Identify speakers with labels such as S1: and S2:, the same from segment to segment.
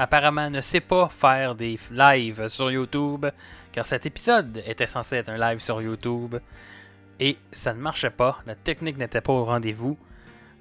S1: apparemment ne sait pas faire des lives sur YouTube, car cet épisode était censé être un live sur YouTube et ça ne marchait pas. La technique n'était pas au rendez-vous.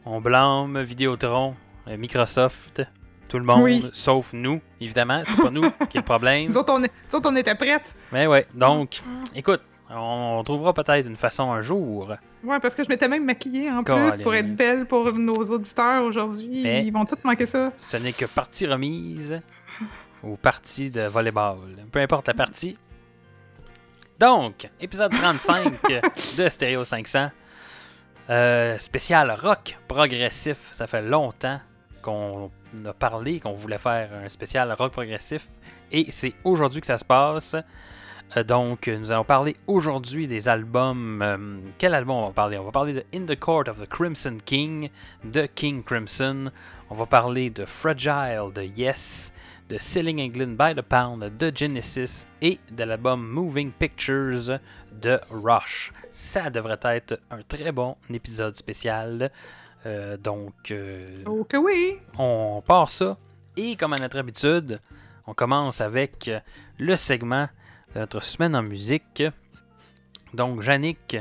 S1: On blâme Vidéotron, euh, Microsoft, tout le monde,
S2: Oui.
S1: sauf nous, évidemment. C'est pas nous qui est le problème.
S2: Nous autres, on, est- nous autres, on était prêtes.
S1: Mais ouais, donc, écoute, on trouvera peut-être une façon un jour.
S2: Ouais, parce que je m'étais même maquillée en plus pour être belle pour nos auditeurs aujourd'hui. Ils vont tous manquer ça.
S1: Ce n'est que partie remise ou partie de volleyball. Peu importe la partie. Donc, épisode 35 de Stereo 500. Euh, spécial rock progressif. Ça fait longtemps qu'on a parlé qu'on voulait faire un spécial rock progressif. Et c'est aujourd'hui que ça se passe. Euh, donc, nous allons parler aujourd'hui des albums. euh, quel album on va parler? On va parler de In the Court of the Crimson King de King Crimson. On va parler de Fragile de Yes, de Selling England by the Pound de Genesis et de l'album Moving Pictures de Rush. Ça devrait être un très bon épisode spécial. Euh, donc, euh,
S2: oui!
S1: on part ça. Et comme à notre habitude, on commence avec le segment de notre semaine en musique. Donc, Yannick,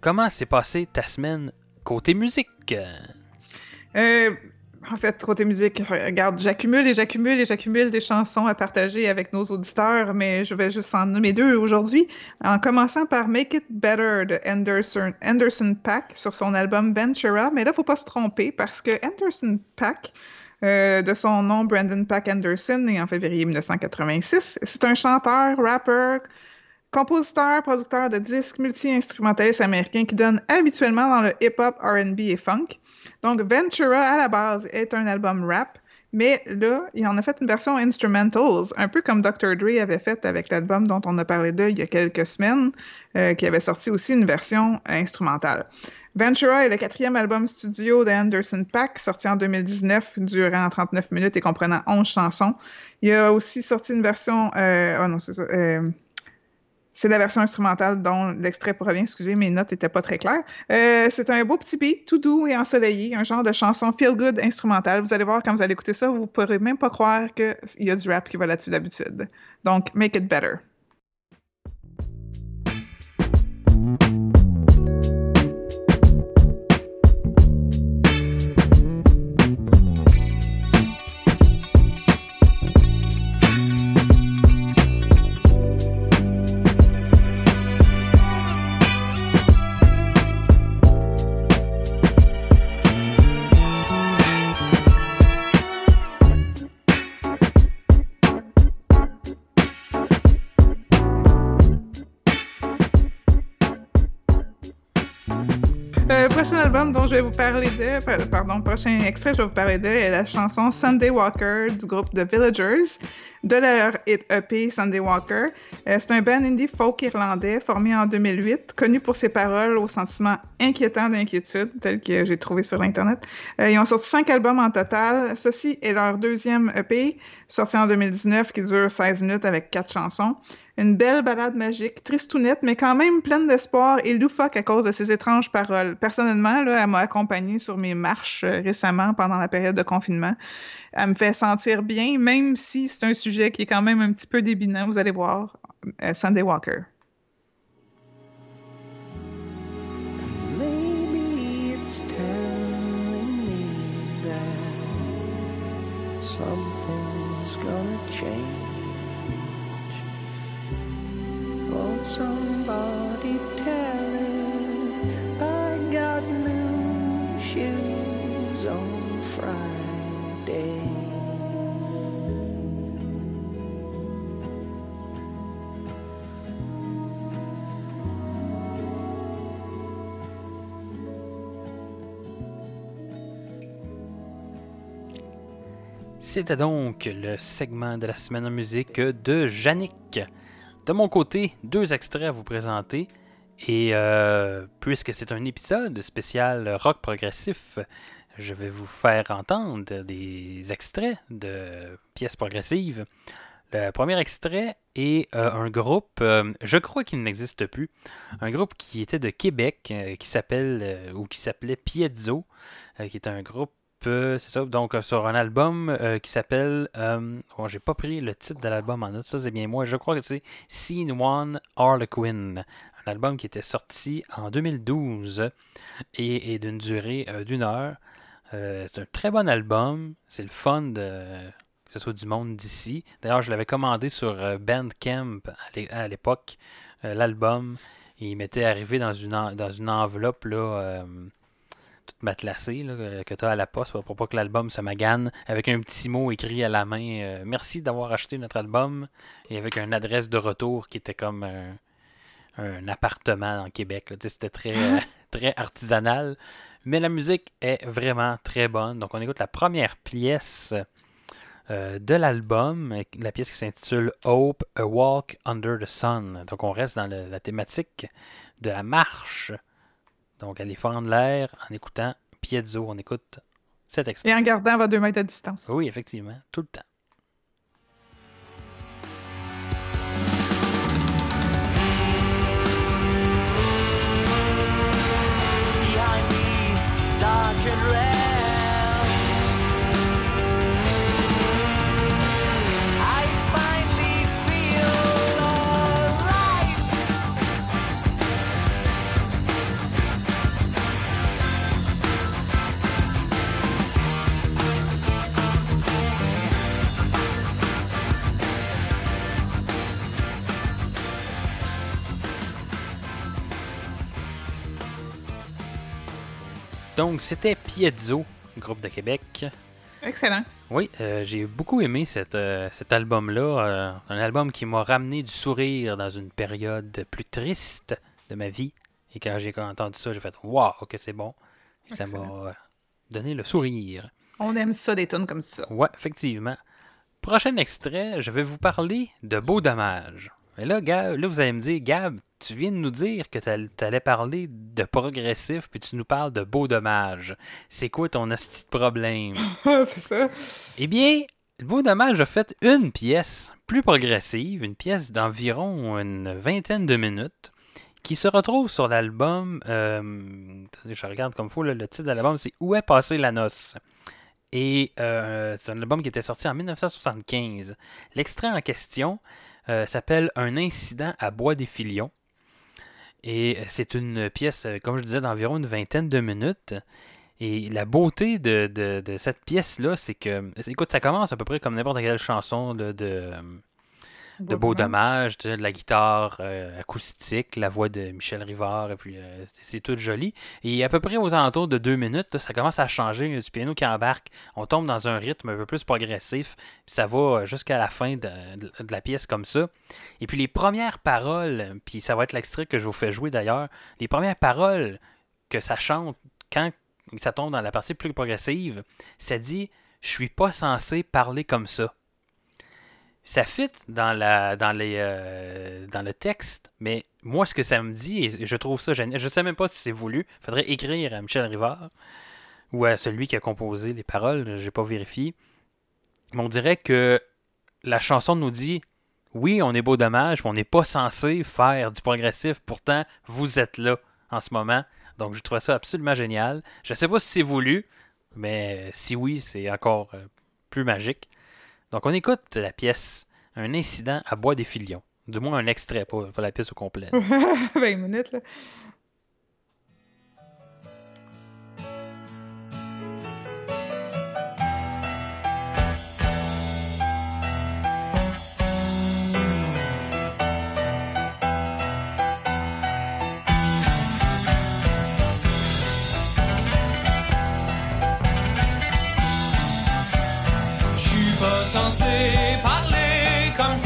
S1: comment s'est passée ta semaine côté musique?
S2: Euh, en fait, côté musique, regarde, j'accumule et j'accumule et j'accumule des chansons à partager avec nos auditeurs, mais je vais juste en nommer deux aujourd'hui. En commençant par Make It Better de Anderson, Anderson Pack sur son album Ventura. Mais là, faut pas se tromper parce que Anderson Pack, euh, de son nom Brandon Pack Anderson, né en février 1986, c'est un chanteur, rappeur, compositeur, producteur de disques, multi-instrumentaliste américain qui donne habituellement dans le hip-hop, R&B et funk. Donc, Ventura, à la base, est un album rap, mais là, il en a fait une version instrumentals, un peu comme Dr. Dre avait fait avec l'album dont on a parlé d'eux il y a quelques semaines, euh, qui avait sorti aussi une version instrumentale. Ventura est le quatrième album studio de Anderson Paak, sorti en 2019, durant 39 minutes et comprenant 11 chansons. Il a aussi sorti une version... Euh, oh non, c'est ça... euh, c'est la version instrumentale dont l'extrait provient. Excusez, mes notes n'étaient pas très claires. Euh, c'est un beau petit beat, tout doux et ensoleillé, un genre de chanson feel-good instrumentale. Vous allez voir, quand vous allez écouter ça, vous ne pourrez même pas croire qu'il y a du rap qui va là-dessus d'habitude. Donc, make it better. Vais vous parler de, pa- pardon, prochain extrait, je vais vous parler de la chanson Sunday Walker du groupe The Villagers de leur EP Sunday Walker. Euh, c'est un band indie folk irlandais formé en 2008, connu pour ses paroles aux sentiments inquiétants d'inquiétude, tels que j'ai trouvé sur Internet. Euh, ils ont sorti cinq albums en total. Ceci est leur deuxième EP, sorti en 2019, qui dure 16 minutes avec quatre chansons. Une belle balade magique, tristounette, mais quand même pleine d'espoir et loufoque à cause de ses étranges paroles. Personnellement, elle m'a accompagnée sur mes marches euh, récemment pendant la période de confinement. Elle me fait sentir bien, même si c'est un sujet qui est quand même un petit peu débilant, vous allez voir. Euh, Sunday Walker.
S3: Somebody tell it? I got new shoes on Friday.
S1: C'était donc le segment de la semaine en musique de Yannick. De mon côté, deux extraits à vous présenter. Et euh, puisque c'est un épisode spécial rock progressif, je vais vous faire entendre des extraits de pièces progressives. Le premier extrait est euh, un groupe, euh, je crois qu'il n'existe plus, un groupe qui était de Québec, qui s'appelle ou qui s'appelait Piezo, qui est un groupe, c'est ça, donc euh, sur un album euh, qui s'appelle, euh, bon, j'ai pas pris le titre de l'album en note, ça c'est bien moi, je crois que c'est Scene One Harlequin, un album qui était sorti en 2012 et, d'une durée d'une heure. C'est un très bon album, c'est le fun de que ce soit du monde d'ici. D'ailleurs, je l'avais commandé sur Bandcamp à l'é- à l'époque, l'album. Il m'était arrivé dans une, dans une enveloppe là, euh, toute matelassée là, que- que tu as à la poste pour, pas que l'album se magane, avec un petit mot écrit à la main. euh, Merci d'avoir acheté notre album. Et avec une adresse de retour qui était comme un, un appartement en Québec. C'était très, euh, très artisanal. Mais la musique est vraiment très bonne. Donc on écoute la première pièce euh, de l'album, euh, la pièce qui s'intitule Hope, A Walk Under the Sun. Donc on reste dans le- la thématique de la marche. Donc aller fendre l'air en écoutant Piezo. On écoute cet extrait.
S2: Et en gardant à deux mètres de distance.
S1: Oui, effectivement, tout le temps. Donc c'était Piezo, groupe de Québec.
S2: Excellent.
S1: Oui, euh, j'ai beaucoup aimé cet, euh, cet album-là. euh, un album qui m'a ramené du sourire dans une période plus triste de ma vie. Et quand j'ai entendu ça, j'ai fait Waouh, ok, c'est bon. Et ça m'a donné le sourire.
S2: On aime ça, des tunes comme ça.
S1: Ouais, effectivement. Prochain extrait, je vais vous parler de Beau Dommage. Et là, Gab, là, vous allez me dire, Gab, tu viens de nous dire que tu allais parler de progressif, puis tu nous parles de Beau Dommage. C'est quoi ton hostie de problème?
S2: c'est ça.
S1: Eh bien, le Beau Dommage a fait une pièce plus progressive, une pièce d'environ une vingtaine de minutes, qui se retrouve sur l'album. euh, attendez, je regarde comme il faut, là, le titre de l'album, c'est Où est passée la noce? Et euh, c'est un album qui était sorti en 1975. L'extrait en question euh, s'appelle Un incident à Bois des Filions. Et c'est une pièce, euh, comme je disais, d'environ une vingtaine de minutes. Et la beauté de, de- de cette pièce-là, c'est que, écoute, ça commence à peu près comme n'importe quelle chanson de, de Beau Dommage, tu sais, de la guitare euh, acoustique, la voix de Michel Rivard, et puis euh, c'est- tout joli. Et à peu près aux alentours de deux minutes, là, ça commence à changer, il y a du piano qui embarque, on tombe dans un rythme un peu plus progressif, puis ça va euh, jusqu'à la fin de, de- de la pièce comme ça. Et puis les premières paroles, puis ça va être l'extrait que je vous fais jouer d'ailleurs, les premières paroles que ça chante quand ça tombe dans la partie plus progressive, ça dit « Je suis pas censé parler comme ça ». Ça fit euh, dans le texte, mais moi, ce que ça me dit, et je trouve ça génial, je sais même pas si c'est voulu, il faudrait écrire à Michel Rivard ou à celui qui a composé les paroles, j'ai pas vérifié. Mais on dirait que la chanson nous dit oui, on est beau dommage, mais on n'est pas censé faire du progressif. Pourtant, vous êtes là en ce moment. Donc, je trouve ça absolument génial. Je sais pas si c'est voulu, mais si oui, c'est encore euh, plus magique. Donc, on écoute la pièce Un incident à Bois des Filions. Du moins, un extrait, pas la pièce au complet.
S2: 20 minutes, là.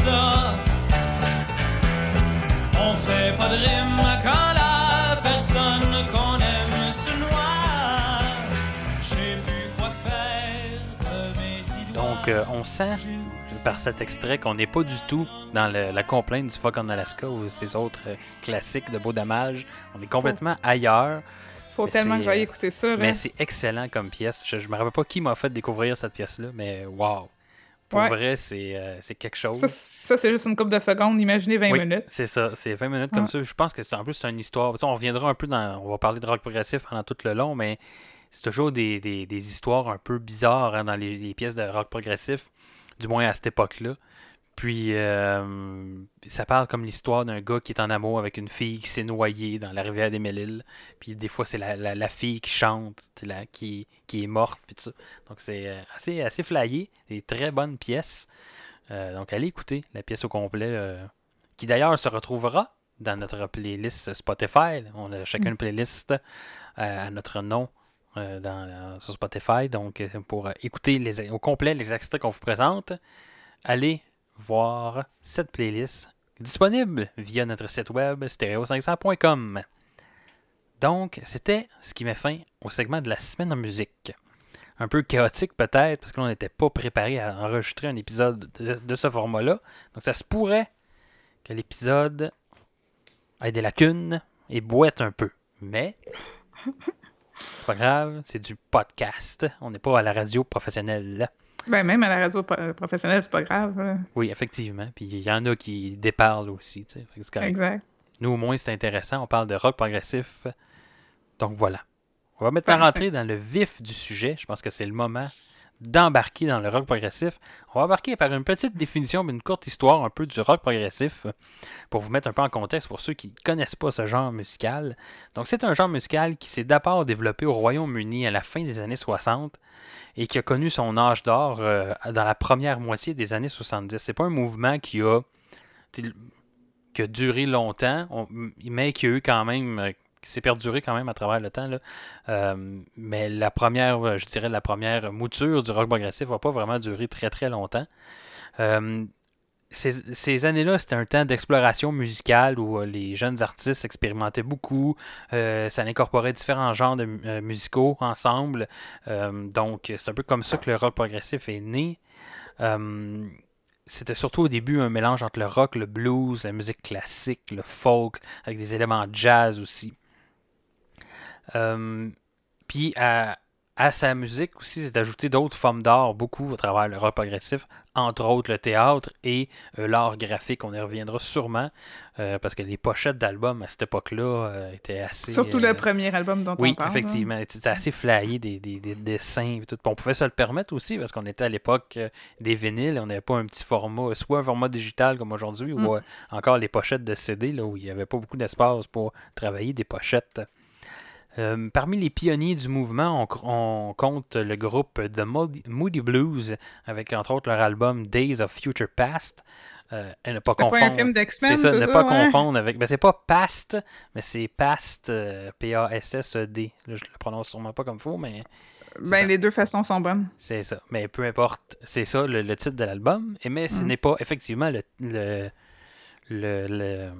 S4: Ça. On fait pas de rime quand la personne qu'on aime se noie. Je sais plus quoi faire de mes petits doigts.
S1: Donc, euh, on sent par cet extrait qu'on n'est pas du tout dans le- la complainte du Fuck en Alaska ou ces autres euh, classiques de Beau Dommage. On est complètement ailleurs,
S2: Faut
S1: Mais
S2: tellement
S1: c'est,
S2: que j'aille
S1: euh,
S2: écouter ça. Là.
S1: mais c'est excellent comme pièce. Je, je me rappelle pas qui m'a fait découvrir cette pièce-là, mais wow! Pour
S2: Ouais.
S1: vrai, c'est euh, quelque chose.
S2: Ça, ça, c'est juste une couple de secondes. Imaginez 20
S1: Oui,
S2: minutes.
S1: C'est ça, c'est 20 minutes comme
S2: Ouais.
S1: ça. Je pense que c'est en plus c'est une histoire. On reviendra un peu dans. On va parler de rock progressif pendant tout le long, mais c'est toujours des, des- des histoires un peu bizarres hein, dans les, les pièces de rock progressif, du moins à cette époque-là. Puis euh, ça parle comme l'histoire d'un gars qui est en amour avec une fille qui s'est noyée dans la rivière des Mille-Îles. Puis des fois, c'est la, la- la fille qui chante, là, qui, qui est morte. Puis tout ça. Donc c'est euh, assez, assez flyé. Des très bonnes pièces. Euh, donc allez écouter la pièce au complet. euh, qui d'ailleurs se retrouvera dans notre playlist Spotify. On a chacun une playlist euh, à notre nom dans, sur Spotify. Donc, pour écouter les, au complet les extraits qu'on vous présente, allez voir cette playlist disponible via notre site web stereo500.com. Donc, c'était ce qui met fin au segment de la semaine en musique. Un peu chaotique peut-être, parce qu'on n'était pas préparé à enregistrer un épisode de, de ce format-là. Donc, ça se pourrait que l'épisode ait des lacunes et boite un peu. Mais, c'est pas grave, c'est du podcast. On n'est pas à la radio professionnelle.
S2: Ben, même à la radio professionnelle, c'est pas grave. là.
S1: Oui, effectivement. Puis il y en a qui déparlent aussi. tu sais.
S2: Exact.
S1: Nous, au moins, c'est intéressant. On parle de rock progressif. Donc voilà. On va maintenant rentrer dans le vif du sujet. Je pense que c'est le moment d'embarquer dans le rock progressif. On va embarquer par une petite définition, mais une courte histoire un peu du rock progressif pour vous mettre un peu en contexte pour ceux qui ne connaissent pas ce genre musical. Donc c'est un genre musical qui s'est d'abord développé au Royaume-Uni à la fin des années 60 et qui a connu son âge d'or euh, dans la première moitié des années 70. C'est pas un mouvement qui a qui a duré longtemps, on- mais qui a eu quand même, euh, qui s'est perduré quand même à travers le temps. Là. Euh, mais la première, euh, je dirais, la première mouture du rock progressif va pas vraiment durer très très longtemps. Euh, ces, années-là, c'était un temps d'exploration musicale où les jeunes artistes expérimentaient beaucoup. Ça incorporait différents genres de mu- musicaux ensemble. Donc, c'est un peu comme ça que le rock progressif est né. C'était surtout au début un mélange entre le rock, le blues, la musique classique, le folk, avec des éléments jazz aussi. Euh, Puis à, à sa musique aussi, c'est ajouté d'autres formes d'art, beaucoup à travers le rock progressif, entre autres le théâtre et euh, l'art graphique. On y reviendra sûrement, euh, parce que les pochettes d'albums à cette époque-là étaient assez...
S2: Surtout le premier album dont
S1: oui,
S2: on parle. là.
S1: effectivement. C'était assez flyé, des, des, des dessins et tout. Puis on pouvait se le permettre aussi parce qu'on était à l'époque des vinyles. On n'avait pas un petit format, soit un format digital comme aujourd'hui,
S2: Mm.
S1: ou euh, encore les pochettes de CD, là, où il n'y avait pas beaucoup d'espace pour travailler des pochettes. Euh, parmi les pionniers du mouvement, on, compte le groupe The Moody, Blues, avec entre autres leur album Days of Future Past. Euh, et ne pas confondre.
S2: film d'X-Men,
S1: C'est ça, ne pas
S2: ouais?
S1: confondre avec. Ben, c'est pas Past, mais c'est Past, euh, P-A-S-S-E-D. Je le prononce sûrement pas comme faux, mais
S2: Ben,
S1: ça.
S2: les deux façons sont bonnes.
S1: c'est ça. Mais peu importe, c'est ça le, le titre de l'album. Et Mais ce
S2: Mm.
S1: n'est pas effectivement le, le, le, le-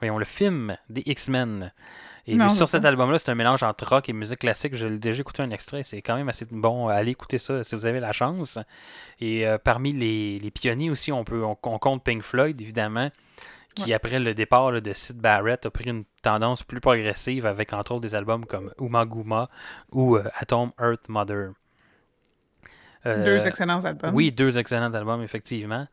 S1: voyons, le film des X-Men. Et
S2: Non,
S1: sur cet album-là, c'est un mélange entre rock et musique classique. J'ai déjà écouté un extrait, c'est quand même assez bon. Allez écouter ça si vous avez la chance. Et euh, parmi les, les pionniers aussi, on peut on, on compte Pink Floyd, évidemment, qui après le départ là, de Sid Barrett a pris une tendance plus progressive avec entre autres des albums comme Uma Guma ou euh, Atom Earth Mother. Euh,
S2: Deux excellents albums.
S1: oui, deux excellents albums, effectivement.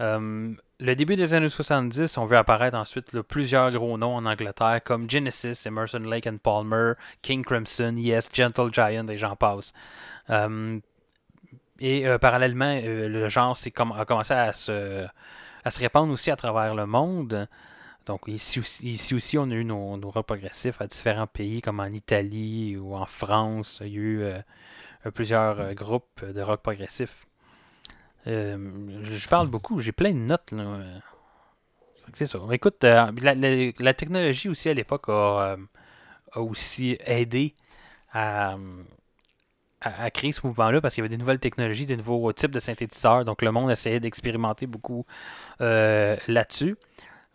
S1: Euh, le début des années 70, on veut apparaître ensuite plusieurs gros noms en Angleterre comme Genesis, Emerson, Lake and Palmer, King Crimson, Yes, Gentle Giant et j'en passe. Euh, et euh, parallèlement, euh, le genre comm- a commencé à se, répandre aussi à travers le monde. Donc ici aussi, ici aussi on a eu nos, nos rock progressifs à différents pays comme en Italie ou en France. Il y a eu plusieurs groupes de rock progressif. Euh, je parle beaucoup, j'ai plein de notes. là. C'est ça. Écoute, euh, la, technologie aussi à l'époque a, euh, aussi aidé à, créer ce mouvement-là parce qu'il y avait des nouvelles technologies, des nouveaux types de synthétiseurs. Donc le monde essayait d'expérimenter beaucoup là-dessus.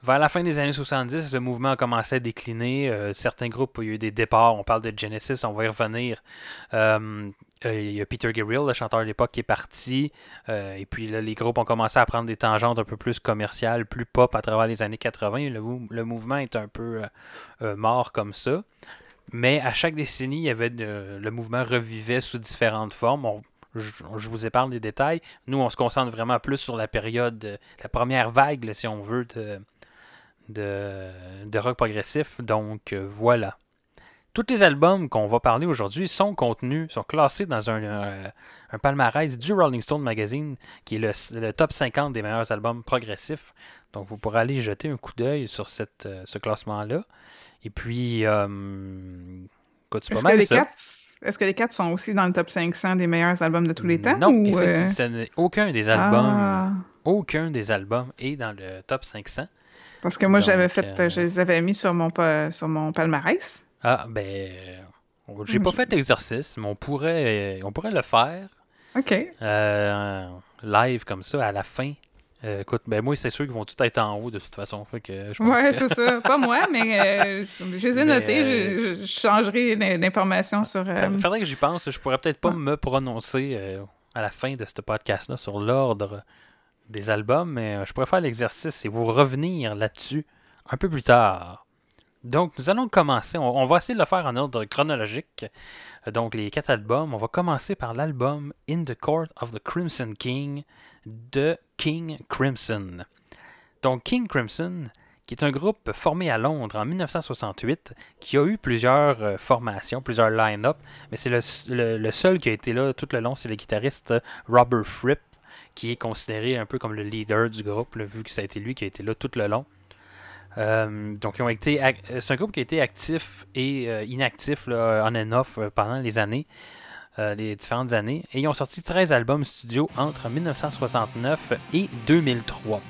S1: Vers la fin des années 70, le mouvement a commencé à décliner. Euh, certains groupes, a eu des départs. On parle de Genesis, on va y revenir. Euh, euh, il y a Peter Gabriel, le chanteur de l'époque, qui est parti. Et puis là, les groupes ont commencé à prendre des tangentes un peu plus commerciales, plus pop à travers les années 80. Le, le mouvement est un peu mort comme ça. Mais à chaque décennie, il y avait de- le mouvement revivait sous différentes formes. On- je, vous épargne les détails. Nous, on se concentre vraiment plus sur la période, la première vague, si on veut, de, de, de rock progressif. Donc euh, voilà. Tous les albums qu'on va parler aujourd'hui sont contenus, sont classés dans un, euh, un palmarès du Rolling Stone Magazine, qui est le, le top 50 des meilleurs albums progressifs. Donc vous pourrez aller jeter un coup d'œil sur cette, euh, ce classement-là. Et puis, euh, écoute, c'est pas
S2: Est-ce que,
S1: mal
S2: les
S1: ça.
S2: quatre, est-ce que les quatre sont aussi dans le top 500 des meilleurs albums de tous les temps?
S1: Non,
S2: ou,
S1: aucun des albums,
S2: ah,
S1: aucun des albums est dans le top 500.
S2: Parce que moi, j'avais fait,
S1: euh,
S2: je les avais mis sur mon, sur mon palmarès.
S1: Ah, ben, j'ai pas
S2: je-
S1: fait l'exercice, mais on pourrait, on pourrait le faire
S2: OK.
S1: euh, live comme ça à la fin. Euh, écoute, ben moi, c'est sûr qu'ils vont tous être en haut de toute façon. Fait que je pense
S2: Ouais,
S1: que-
S2: c'est ça. Pas moi, mais euh, je les ai notés. Je, je changerai l'in- l'information sur. euh,
S1: Fa- Faudrait que j'y pense. Je pourrais peut-être pas me prononcer à la fin de ce podcast-là sur l'ordre des albums, mais euh, je pourrais faire l'exercice et vous revenir là-dessus un peu plus tard. Donc, nous allons commencer. On, va essayer de le faire en ordre chronologique. Euh, Donc, les quatre albums. On va commencer par l'album In the Court of the Crimson King de King Crimson. Donc, King Crimson, qui est un groupe formé à Londres en 1968, qui a eu plusieurs euh, formations, plusieurs line-up, mais c'est le, seul qui a été là tout le long, c'est le guitariste Robert Fripp, qui est considéré un peu comme le leader du groupe, vu que ça a été lui qui a été là tout le long. Euh, donc, ils ont été euh, c'est un groupe qui a été actif et euh, inactif, là, on and off, pendant les années, les différentes années. Et ils ont sorti 13 albums studio entre 1969 et 2003.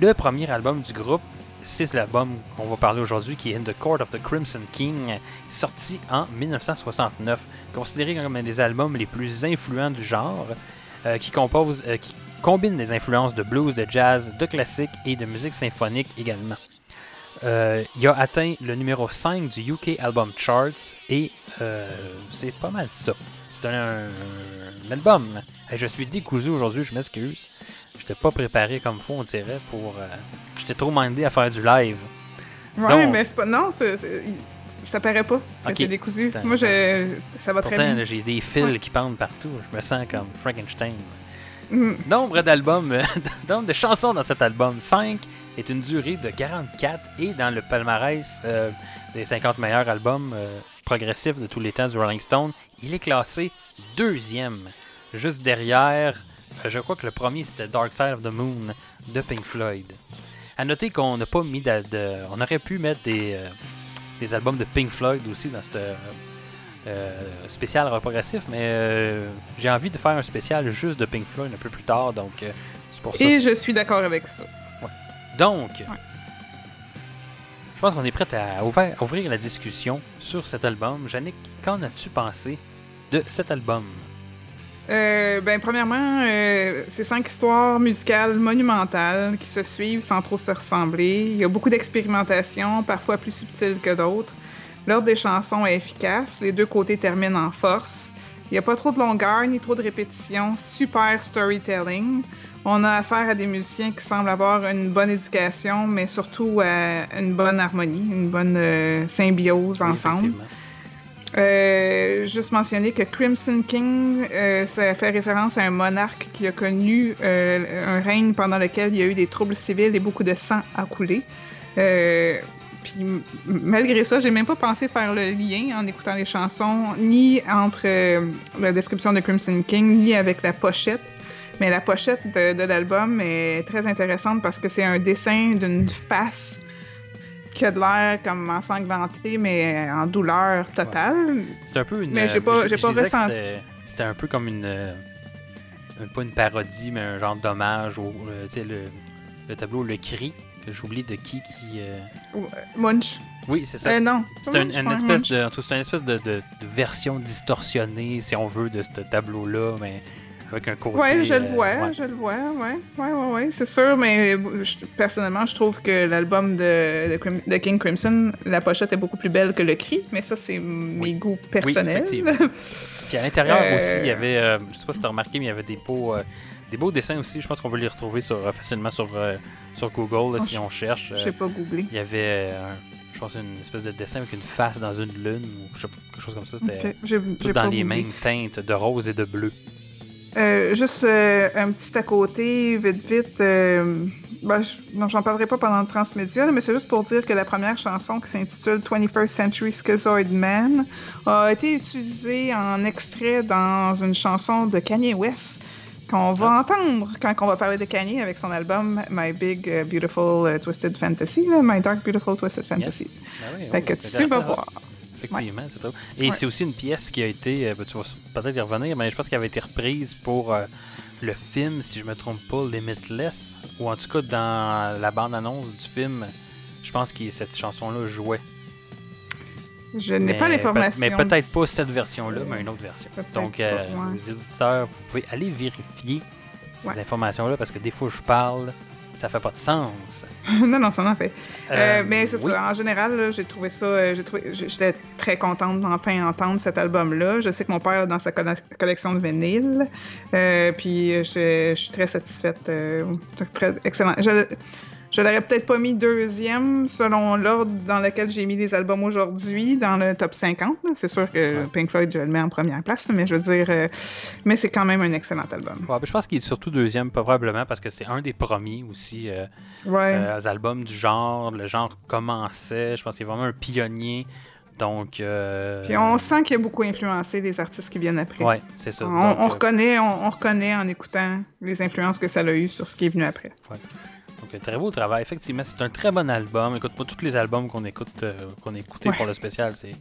S1: Le premier album du groupe, c'est l'album qu'on va parler aujourd'hui, qui est In the Court of the Crimson King, sorti en 1969, considéré comme un des albums les plus influents du genre, euh, qui compose, euh, qui combine des influences de blues, de jazz, de classique et de musique symphonique également. Euh, il a atteint le numéro 5 du UK Album Charts et c'est pas mal ça. C'est un, un album. Je suis décousu aujourd'hui, je m'excuse. J'étais pas préparé comme faut, on dirait, pour. J'étais trop mindé à faire du live.
S2: Ouais,
S1: Donc-
S2: mais c'est pas. Non, c'est- ça paraît pas que
S1: Ok.
S2: t'es décousu. Moi, je, ça va très bien.
S1: j'ai des fils
S2: Ouais.
S1: qui pendent partout. Je me sens comme Frankenstein.
S2: Mhm.
S1: Nombre d'albums, nombre de chansons dans cet album, 5 est une durée de 44 et dans le palmarès euh, des 50 meilleurs albums euh, progressifs de tous les temps du Rolling Stone, il est classé deuxième, juste derrière, euh, je crois que le premier c'était Dark Side of the Moon de Pink Floyd. À noter qu'on n'a pas mis de, de- on aurait pu mettre des, des albums de Pink Floyd aussi dans cette euh, euh, spécial progressif, mais euh, j'ai envie de faire un spécial juste de Pink Floyd un peu plus tard, donc euh, c'est pour ça.
S2: Et je suis d'accord avec ça.
S1: Donc, je pense qu'on est prêt à ouvrir, ouvrir la discussion sur cet album. Yannick, qu'en as-tu pensé de cet album?
S2: Euh, ben, premièrement, euh, c'est cinq histoires musicales monumentales qui se suivent sans trop se ressembler. Il y a beaucoup d'expérimentation, parfois plus subtiles que d'autres. L'ordre des chansons est efficace. Les deux côtés terminent en force. Il n'y a pas trop de longueur ni trop de répétitions. Super storytelling. On a affaire à des musiciens qui semblent avoir une bonne éducation, mais surtout à une bonne harmonie, une bonne euh, symbiose ensemble. Euh, juste mentionner que Crimson King, euh, ça fait référence à un monarque qui a connu euh, un règne pendant lequel il y a eu des troubles civils et beaucoup de sang a coulé. Puis malgré ça, j'ai même pas pensé faire le lien en écoutant les chansons, ni entre la description de Crimson King, ni avec la pochette. Mais la pochette de l'album est très intéressante parce que c'est un dessin d'une face qui a de l'air comme ensanglanté, mais en douleur totale.
S1: C'est un peu une.
S2: Mais j'ai
S1: euh,
S2: pas- j'ai pas ressenti.
S1: c'était- un peu comme une. euh, pas une parodie, mais un genre d'hommage au le, tu sais, le, le tableau Le Cri. que J'oublie de qui qui. euh,
S2: Munch.
S1: Oui, c'est ça.
S2: Euh, non.
S1: C'est un- une espèce de, en tout cas, c'est une espèce de, de- de version distorsionnée, si on veut, de ce tableau-là, mais avec un côté.
S2: Ouais, je le
S1: euh,
S2: vois,
S1: ouais.
S2: je le vois, ouais, ouais, ouais, ouais, c'est sûr, mais je- personnellement, je trouve que l'album de, de, Crim- de King Crimson, la pochette est beaucoup plus belle que le cri, mais ça, c'est mes goûts personnels.
S1: effectivement. Puis à l'intérieur
S2: Euh,
S1: aussi, il y avait, euh, je sais pas si tu as remarqué, mais il y avait des beaux, euh, des beaux dessins aussi. Je pense qu'on peut les retrouver sur, euh, facilement sur, euh, sur Google là,
S2: Oh,
S1: si on cherche.
S2: Je
S1: Euh,
S2: sais pas googler.
S1: il y avait, euh, je pense, une espèce de dessin avec une face dans une lune ou quelque chose comme ça. C'était tout dans les mêmes teintes de rose et de bleu.
S2: Euh, juste euh, un petit à côté, vite, vite. euh, ben, je- non, j'en parlerai pas pendant le transmédia, là, mais c'est juste pour dire que la première chanson qui s'intitule 21st Century Schizoid Man a été utilisée en extrait dans une chanson de Kanye West qu'on va entendre quand on va parler de Kanye avec son album My Big Beautiful Twisted Fantasy, là, My Dark Beautiful Twisted Fantasy.
S1: Ah oui,
S2: Fait que
S1: c'est
S2: tu vas voir.
S1: Effectivement, c'est ça. Et
S2: Ouais.
S1: c'est aussi une pièce qui a été, euh, ben, tu vas peut-être y revenir, mais je pense qu'elle avait été reprise pour euh, le film, si je me trompe pas, Limitless, ou en tout cas dans la bande-annonce du film, je pense que cette chanson-là jouait.
S2: Je n'ai pas l'information.
S1: Mais peut-être pas cette version-là, mais une autre version. Donc,
S2: pas,
S1: euh,
S2: ouais.
S1: les auditeurs, vous pouvez aller vérifier ces informations-là parce que des fois, je parle, ça fait pas de sens.
S2: non, non, ça en fait. Euh,
S1: Euh,
S2: mais c'est
S1: oui.
S2: ça. En général, j'ai trouvé ça. euh, j'ai trouvé, j'ai- j'étais très contente d'enfin entendre cet album-là. Je sais que mon père l'a dans sa collection de vinyles. Euh, puis je, je suis très satisfaite. euh, très excellent. Je, je l'aurais peut-être pas mis deuxième selon l'ordre dans lequel j'ai mis les albums aujourd'hui, dans le top 50. là. C'est sûr que. Pink Floyd, je le mets en première place, mais je veux dire, euh, mais c'est quand même un excellent album.
S1: Ouais, je pense qu'il est surtout deuxième, probablement parce que c'est un des premiers aussi. euh,
S2: Ouais.
S1: euh, albums du genre. Le genre commençait. Je pense qu'il est vraiment un pionnier. Donc. euh,
S2: Puis on sent qu'il a beaucoup influencé les artistes qui viennent après.
S1: Ouais, c'est ça.
S2: On,
S1: Donc,
S2: on
S1: euh,
S2: reconnaît, on, on reconnaît en écoutant les influences que ça a eu sur ce qui est venu après.
S1: Donc, un très beau travail. Effectivement, c'est un très bon album. Écoute, pas tous les albums qu'on écoute, euh, qu'on a écoutés
S2: Ouais.
S1: pour le spécial, c'est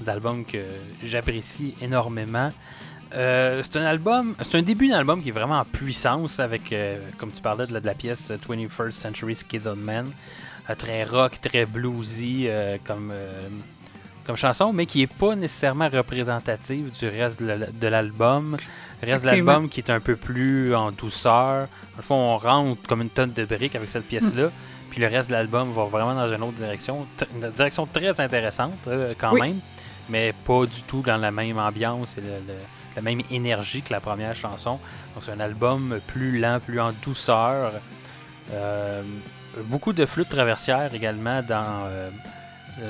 S1: des albums que j'apprécie énormément. Euh, c'est un album, c'est un début d'album qui est vraiment en puissance avec, euh, comme tu parlais de la, de la pièce euh, 21st Century Schizoid Man, Euh, très rock, très bluesy euh, comme, euh, comme chanson, mais qui est pas nécessairement représentative du reste de l'album. Le reste de l'album qui est un peu plus en douceur. Dans le fond, on rentre comme une tonne de briques avec cette pièce-là. Puis le reste de l'album va vraiment dans une autre direction. Une direction très intéressante, euh, quand
S2: Oui.
S1: même. Mais pas du tout dans la même ambiance et le- le- la même énergie que la première chanson. Donc c'est un album plus lent, plus en douceur. Euh, beaucoup de flûte traversière également dans. euh,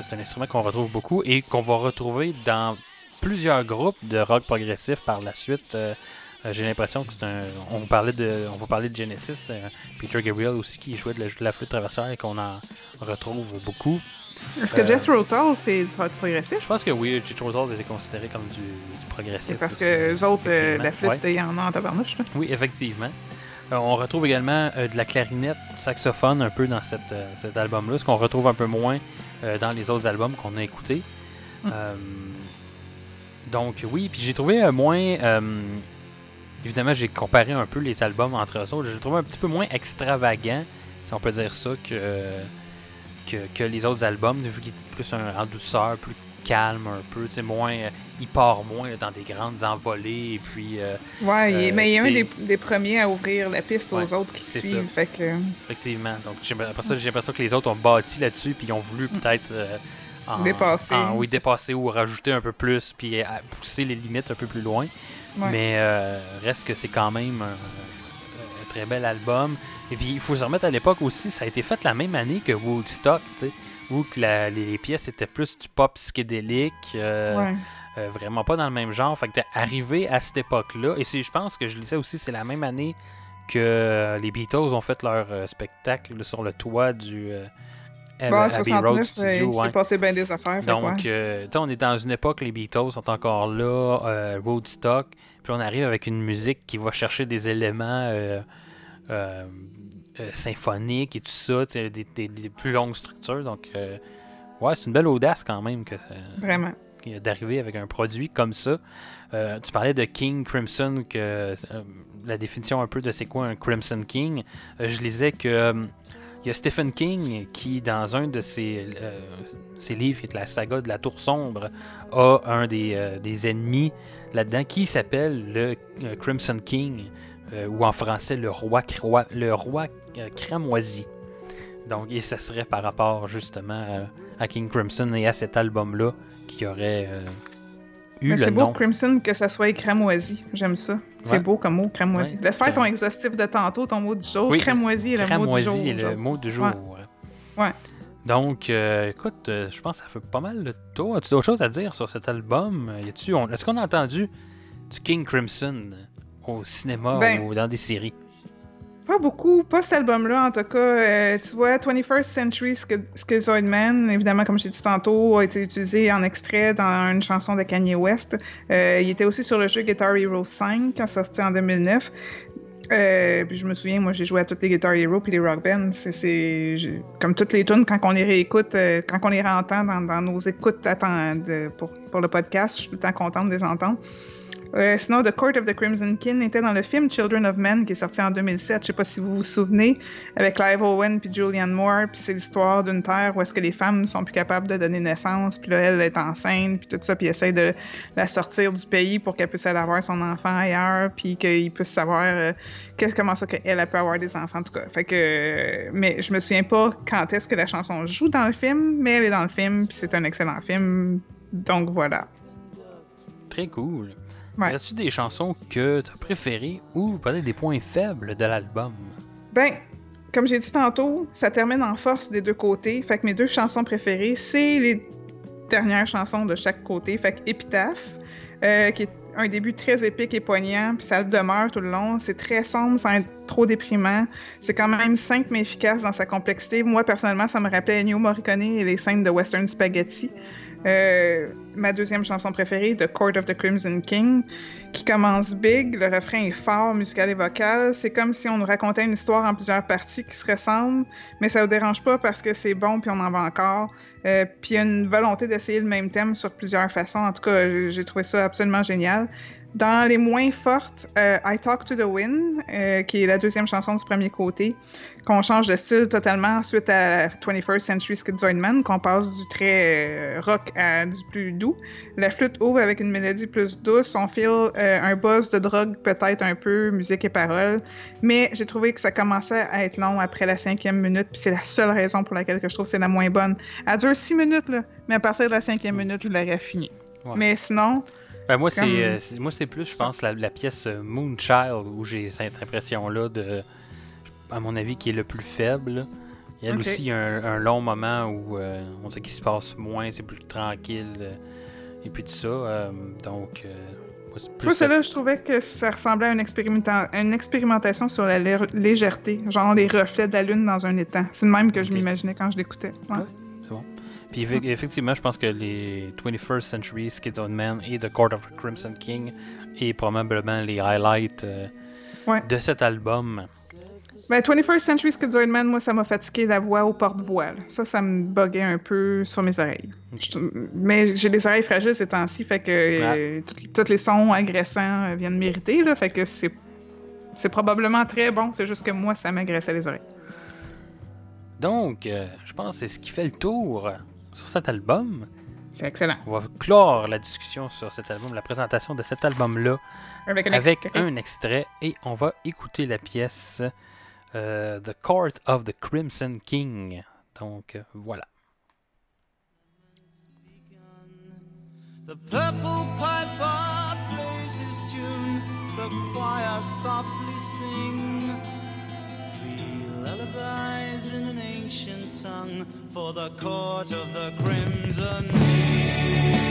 S1: c'est un instrument qu'on retrouve beaucoup et qu'on va retrouver dans plusieurs groupes de rock progressif par la suite. Euh, euh, J'ai l'impression que c'est un. On parlait de. On va parler de Genesis. euh, Peter Gabriel aussi qui jouait de la, de la flûte traversière et qu'on en retrouve beaucoup.
S2: Est-ce que Jethro Tull, c'est du rock progressif?
S1: Je pense que oui, Jethro Tull était considéré comme du, du progressif.
S2: C'est parce
S1: aussi,
S2: que les autres, euh, la flûte, il y en a en tabarnouche.
S1: Oui, effectivement. On retrouve également de la clarinette, saxophone un peu dans cette, cet album-là, ce qu'on retrouve un peu moins dans les autres albums qu'on a écoutés.
S2: Mm.
S1: Euh, donc oui, puis j'ai trouvé euh, moins... euh, évidemment, j'ai comparé un peu les albums entre eux autres. J'ai trouvé un petit peu moins extravagant, si on peut dire ça, que, que, que les autres albums, vu qu'il est plus un, en douceur, plus calme un peu, tu sais, moins... euh, il part moins là, dans des grandes envolées, et puis... euh,
S2: Ouais, mais il est un des, des premiers à ouvrir la piste aux autres qui suivent. Fait que,
S1: Effectivement. Donc, j'ai après ça, j'ai l'impression que les autres ont bâti là-dessus, puis ils ont voulu peut-être euh, en-
S2: Dépasser.
S1: en- oui, dépasser ou rajouter un peu plus, puis euh, pousser les limites un peu plus loin.
S2: Ouais.
S1: Mais euh, reste que c'est quand même un, un très bel album. Et puis, il faut se remettre à l'époque aussi, ça a été fait la même année que Woodstock, sais, où que la- les, les pièces étaient plus du pop psychédélique. euh,
S2: ouais.
S1: euh, vraiment pas dans le même genre. Fait que t'es arrivé à cette époque-là. Et je pense que je lisais aussi, c'est la même année que les Beatles ont fait leur spectacle sur le toit du euh, Abbey- Road
S2: 69,
S1: Studio.
S2: il
S1: ouais.
S2: s'est passé bien des affaires.
S1: Donc, euh, tu sais, on est dans une époque, les Beatles sont encore là, euh, Woodstock, puis on arrive avec une musique qui va chercher des éléments euh, euh, euh, symphoniques et tout ça, des, des- des plus longues structures. Donc, euh, ouais, c'est une belle audace quand même que,
S2: Vraiment.
S1: d'arriver avec un produit comme ça. Tu parlais de King Crimson, que la définition un peu de c'est quoi un Crimson King. Je lisais que Il y a Stephen King qui, dans un de ses, euh, ses livres, qui est la saga de la Tour Sombre, a un des, euh, des ennemis là-dedans qui s'appelle le euh, Crimson King, ou en français le roi, le roi cramoisi. Donc, et ça serait par rapport justement à King Crimson et à cet album-là qui aurait eu
S2: Mais
S1: le
S2: c'est beau. Crimson, que ça soit cramoisi. J'aime ça. C'est
S1: Ouais.
S2: beau comme mot, cramoisi.
S1: Ouais.
S2: Laisse faire ton exhaustif de tantôt, ton mot du jour.
S1: Oui,
S2: Cramoisi est le mot du jour.
S1: Cramoisi est le mot du jour.
S2: Ouais. Ouais.
S1: Donc, euh, écoute, euh, je pense que ça fait pas mal le tour. As-tu d'autres choses à dire sur cet album? Est-ce qu'on a entendu du King Crimson au cinéma
S2: Ben,
S1: ou dans des séries?
S2: Pas beaucoup, pas cet album-là en tout cas. Euh, tu vois, 21st Century Sch- Schizoid Man, évidemment, comme j'ai dit tantôt, a été utilisé en extrait dans une chanson de Kanye West. Euh, il était aussi sur le jeu Guitar Hero 5, qui est sorti en 2009. Euh, puis je me souviens, moi j'ai joué à toutes les Guitar Hero puis les Rock Band. C'est- comme toutes les tunes quand on les réécoute, quand on les réentend dans, dans nos écoutes pour, pour le podcast, je suis tout le temps contente de les entendre. Euh, sinon, The Court of the Crimson King était dans le film Children of Men qui est sorti en 2007. Je sais pas si vous vous souvenez, avec Clive Owen puis Julianne Moore. Puis c'est l'histoire d'une terre où est-ce que les femmes sont plus capables de donner naissance. Puis là, elle est enceinte, puis tout ça. Puis essaie de la sortir du pays pour qu'elle puisse aller avoir son enfant ailleurs. Puis qu'il puisse savoir euh, comment ça qu'elle elle peut avoir des enfants, en tout cas. Fait que, euh, mais je me souviens pas quand est-ce que la chanson joue dans le film, mais elle est dans le film. Puis c'est un excellent film. Donc voilà.
S1: Très cool.
S2: Ouais.
S1: Y a-tu des chansons que tu as préférées ou peut-être des points faibles de l'album?
S2: Ben, comme j'ai dit tantôt, ça termine en force des deux côtés. Fait que mes deux chansons préférées, c'est les dernières chansons de chaque côté. Fait que Épitaphe, euh, qui est un début très épique et poignant, puis ça le demeure tout le long. C'est très sombre sans être trop déprimant. C'est quand même simple mais efficace dans sa complexité. Moi, personnellement, ça me rappelait Ennio Morricone et les scènes de Western Spaghetti. Euh, ma deuxième chanson préférée, The Court of the Crimson King, qui commence big, le refrain est fort, musical et vocal. C'est comme si on nous racontait une histoire en plusieurs parties qui se ressemblent, mais ça ne dérange pas parce que c'est bon puis on en va encore. Euh, puis il y a une volonté d'essayer le même thème sur plusieurs façons. En tout cas, j'ai j'ai trouvé ça absolument génial. Dans les moins fortes, euh, I Talk to the Wind, euh, qui est la deuxième chanson du premier côté, qu'on change de style totalement suite à 21st Century Schizoid Man, qu'on passe du très euh, rock à du plus doux. La flûte ouvre avec une mélodie plus douce, on file un buzz de drogue peut-être un peu, musique et paroles, mais j'ai trouvé que ça commençait à être long après la cinquième minute, puis c'est la seule raison pour laquelle que je trouve que c'est la moins bonne. Elle dure six minutes, là, mais à partir de la cinquième minute, je l'aurais fini.
S1: Ouais.
S2: Mais sinon,
S1: Ben, moi, c'est,
S2: Comme-
S1: euh, c'est- moi, c'est plus, je pense, la, la pièce euh, Moonchild où j'ai cette impression-là de, à mon avis, qui est le plus faible. Il y a aussi un, un long moment où euh, on sait qu'il se passe moins, c'est plus tranquille. euh, et puis tout ça. euh, donc, moi,
S2: celle-là, je trouvais que ça ressemblait à une, expérimenta- une expérimentation sur la lé- légèreté, genre les reflets de la lune dans un étang. C'est le même que je m'imaginais quand je l'écoutais. Ouais.
S1: Ouais? Puis effe- effectivement, je pense que les 21st Century Schizoid Man et The Court of Crimson King est probablement les highlights euh,
S2: Ouais.
S1: de cet album.
S2: Ben, 21st Century Schizoid Man, moi, ça m'a fatigué la voix au porte-voix. Ça, ça me buguait un peu sur mes oreilles. Je- mais j'ai les oreilles fragiles ces temps-ci, fait que euh, tout- tous les sons agressants euh, viennent mériter, là, fait que c'est c'est probablement très bon, c'est juste que moi, ça m'agressait les oreilles.
S1: Donc, euh, je pense que c'est ce qui fait le tour sur cet album.
S2: C'est excellent.
S1: On va clore la discussion sur cet album, la présentation de cet album-là,
S2: Avec un
S1: avec
S2: extrait.
S1: un extrait et on va écouter la pièce euh, The Court of the Crimson King. Donc, euh, voilà.
S4: The purple piper plays his tune, the choir softly sing. Lullabies in an ancient tongue for the court of the crimson.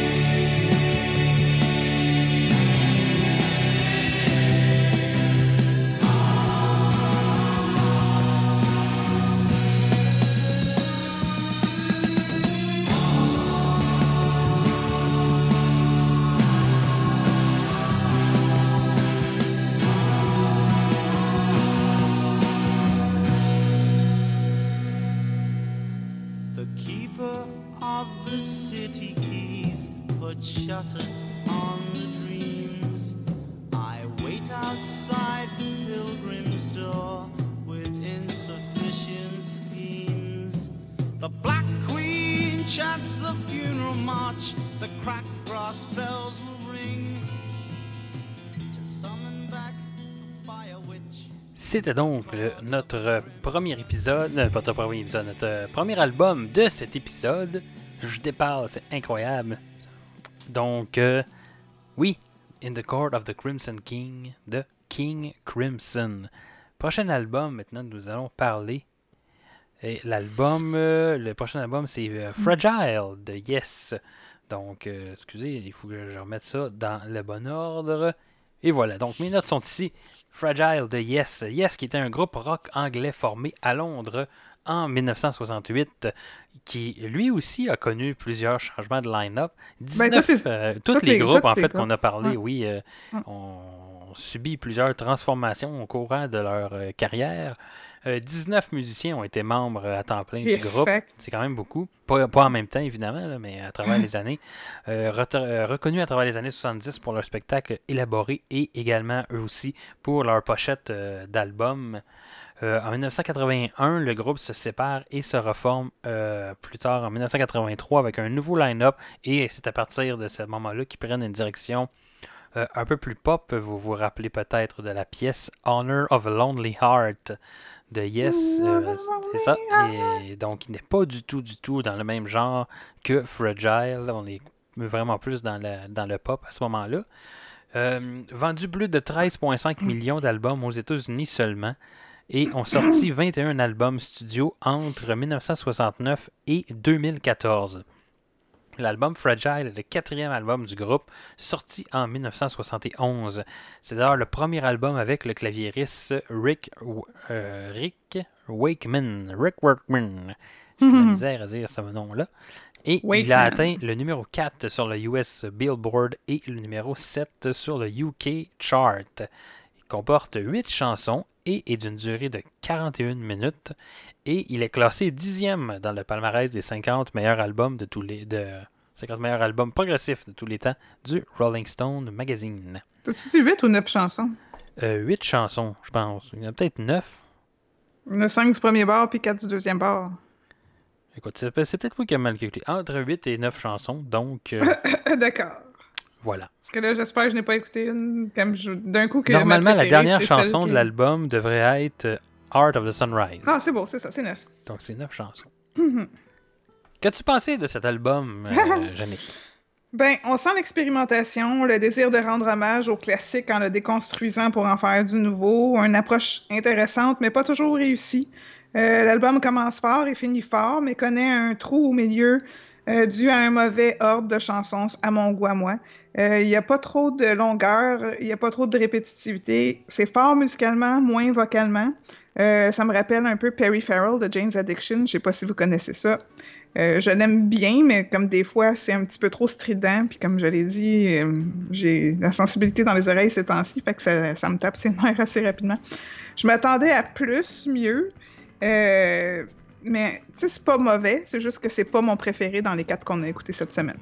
S1: C'était donc notre premier épisode, euh, pas notre premier épisode, notre euh, premier album de cet épisode. Je déparle, c'est incroyable. Donc, euh, oui, In the Court of the Crimson King de King Crimson. Prochain album, maintenant, nous allons parler. Et l'album, euh, le prochain album, c'est euh, Fragile de Yes. Donc, euh, excusez, il faut que je remette ça dans le bon ordre. Et voilà, donc mes notes sont ici. Fragile de Yes. Yes, qui était un groupe rock anglais formé à Londres en 1968, qui lui aussi a connu plusieurs changements de line-up. 19,
S2: Ben, toutes les-
S1: euh, tous les,
S2: les-
S1: groupes, en fait, qu'on a parlé, oui, euh, ont subi plusieurs transformations au courant de leur euh, carrière. Euh, 19 musiciens ont été membres à temps plein du groupe. C'est quand même beaucoup. Pas, pas en même temps, évidemment, là, mais à travers les années. Euh, euh, reconnus à travers les années 70 pour leur spectacle élaboré et également, eux aussi, pour leur pochette euh, d'album. Euh, en 1981, le groupe se sépare et se reforme euh, plus tard en 1983 avec un nouveau line-up. Et c'est à partir de ce moment-là qu'ils prennent une direction euh, un peu plus pop. Vous vous rappelez peut-être de la pièce Honor of a Lonely Heart de Yes. euh, c'est ça. Et donc, il n'est pas du tout, du tout dans le même genre que Fragile. On est vraiment plus dans le, dans le pop à ce moment-là. Euh, vendu plus de 13,5 millions d'albums aux États-Unis seulement. Et ont sorti 21 albums studio entre 1969 et 2014. L'album Fragile est le quatrième album du groupe, sorti en 1971. C'est d'ailleurs le premier album avec le claviériste Rick, euh, Rick Wakeman. Rick Wakeman. J'ai la misère à dire ce nom-là. Et il a atteint le numéro 4 sur le US Billboard et le numéro 7 sur le UK Chart. Il comporte 8 chansons et est d'une durée de 41 minutes. Et il est classé dixième dans le palmarès des 50 meilleurs albums de tous les de 50 meilleurs albums progressifs de tous les temps du Rolling Stone Magazine.
S2: T'as-tu dit 8 ou 9 chansons?
S1: Euh, 8 chansons, je pense. Il y en a peut-être 9.
S2: Il y en a 5 du premier bar puis 4 du deuxième bar.
S1: Écoute, c'est c'est peut-être moi qui ai mal calculé. Entre 8 et 9 chansons, donc euh,
S2: D'accord.
S1: Voilà.
S2: Parce que là, j'espère que je n'ai pas écouté une comme je- d'un coup que ma
S1: Normalement, la dernière chanson de l'album devrait être euh, Art of the Sunrise.
S2: Ah, c'est beau, c'est ça, c'est neuf.
S1: Donc c'est 9 chansons.
S2: Mhm.
S1: Qu'as-tu pensé de cet album, euh, Jannick?
S2: Ben, on sent l'expérimentation, le désir de rendre hommage au classique en le déconstruisant pour en faire du nouveau, une approche intéressante, mais pas toujours réussie. Euh, L'album commence fort et finit fort, mais connaît un trou au milieu euh, dû à un mauvais ordre de chansons, à mon goût à moi. Euh, Il n'y a pas trop de longueur, il n'y a pas trop de répétitivité. C'est fort musicalement, moins vocalement. Euh, ça me rappelle un peu Perry Farrell de Jane's Addiction. Je sais pas si vous connaissez ça. Je l'aime bien, mais comme des fois, c'est un petit peu trop strident. Puis comme je l'ai dit, j'ai la sensibilité dans les oreilles ces temps-ci, fait que ça, ça me tape ses nerfs assez rapidement. Je m'attendais à plus, mieux. Euh, mais c'est pas mauvais, c'est juste que c'est pas mon préféré dans les quatre qu'on a écoutés cette semaine.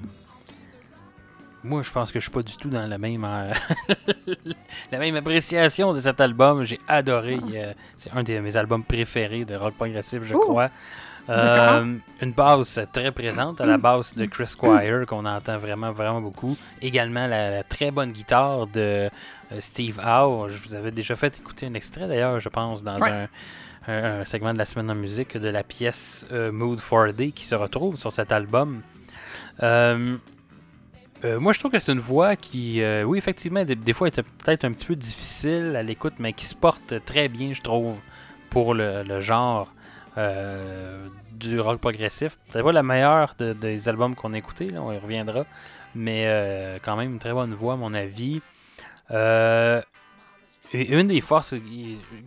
S1: Moi, je pense que je suis pas du tout dans la même euh, la même appréciation de cet album. J'ai adoré. euh, c'est un de mes albums préférés de rock progressif, je
S2: Oh!
S1: crois. Euh, une basse très présente à la basse de Chris Squire qu'on entend vraiment vraiment beaucoup. Également la, la très bonne guitare de Steve Howe. Je vous avais déjà fait écouter un extrait d'ailleurs, je pense, dans
S2: Ouais.
S1: un, un- segment de la semaine en musique de la pièce euh, Mood for a Day qui se retrouve sur cet album. Euh, euh, moi, je trouve que c'est une voix qui, oui, effectivement, des, fois, était peut-être un petit peu difficile à l'écoute, mais qui se porte très bien, je trouve, pour le, genre du rock progressif. C'est pas la meilleure de- des albums qu'on a écoutés, on y reviendra, mais quand même une très bonne voix, à mon avis. Une des forces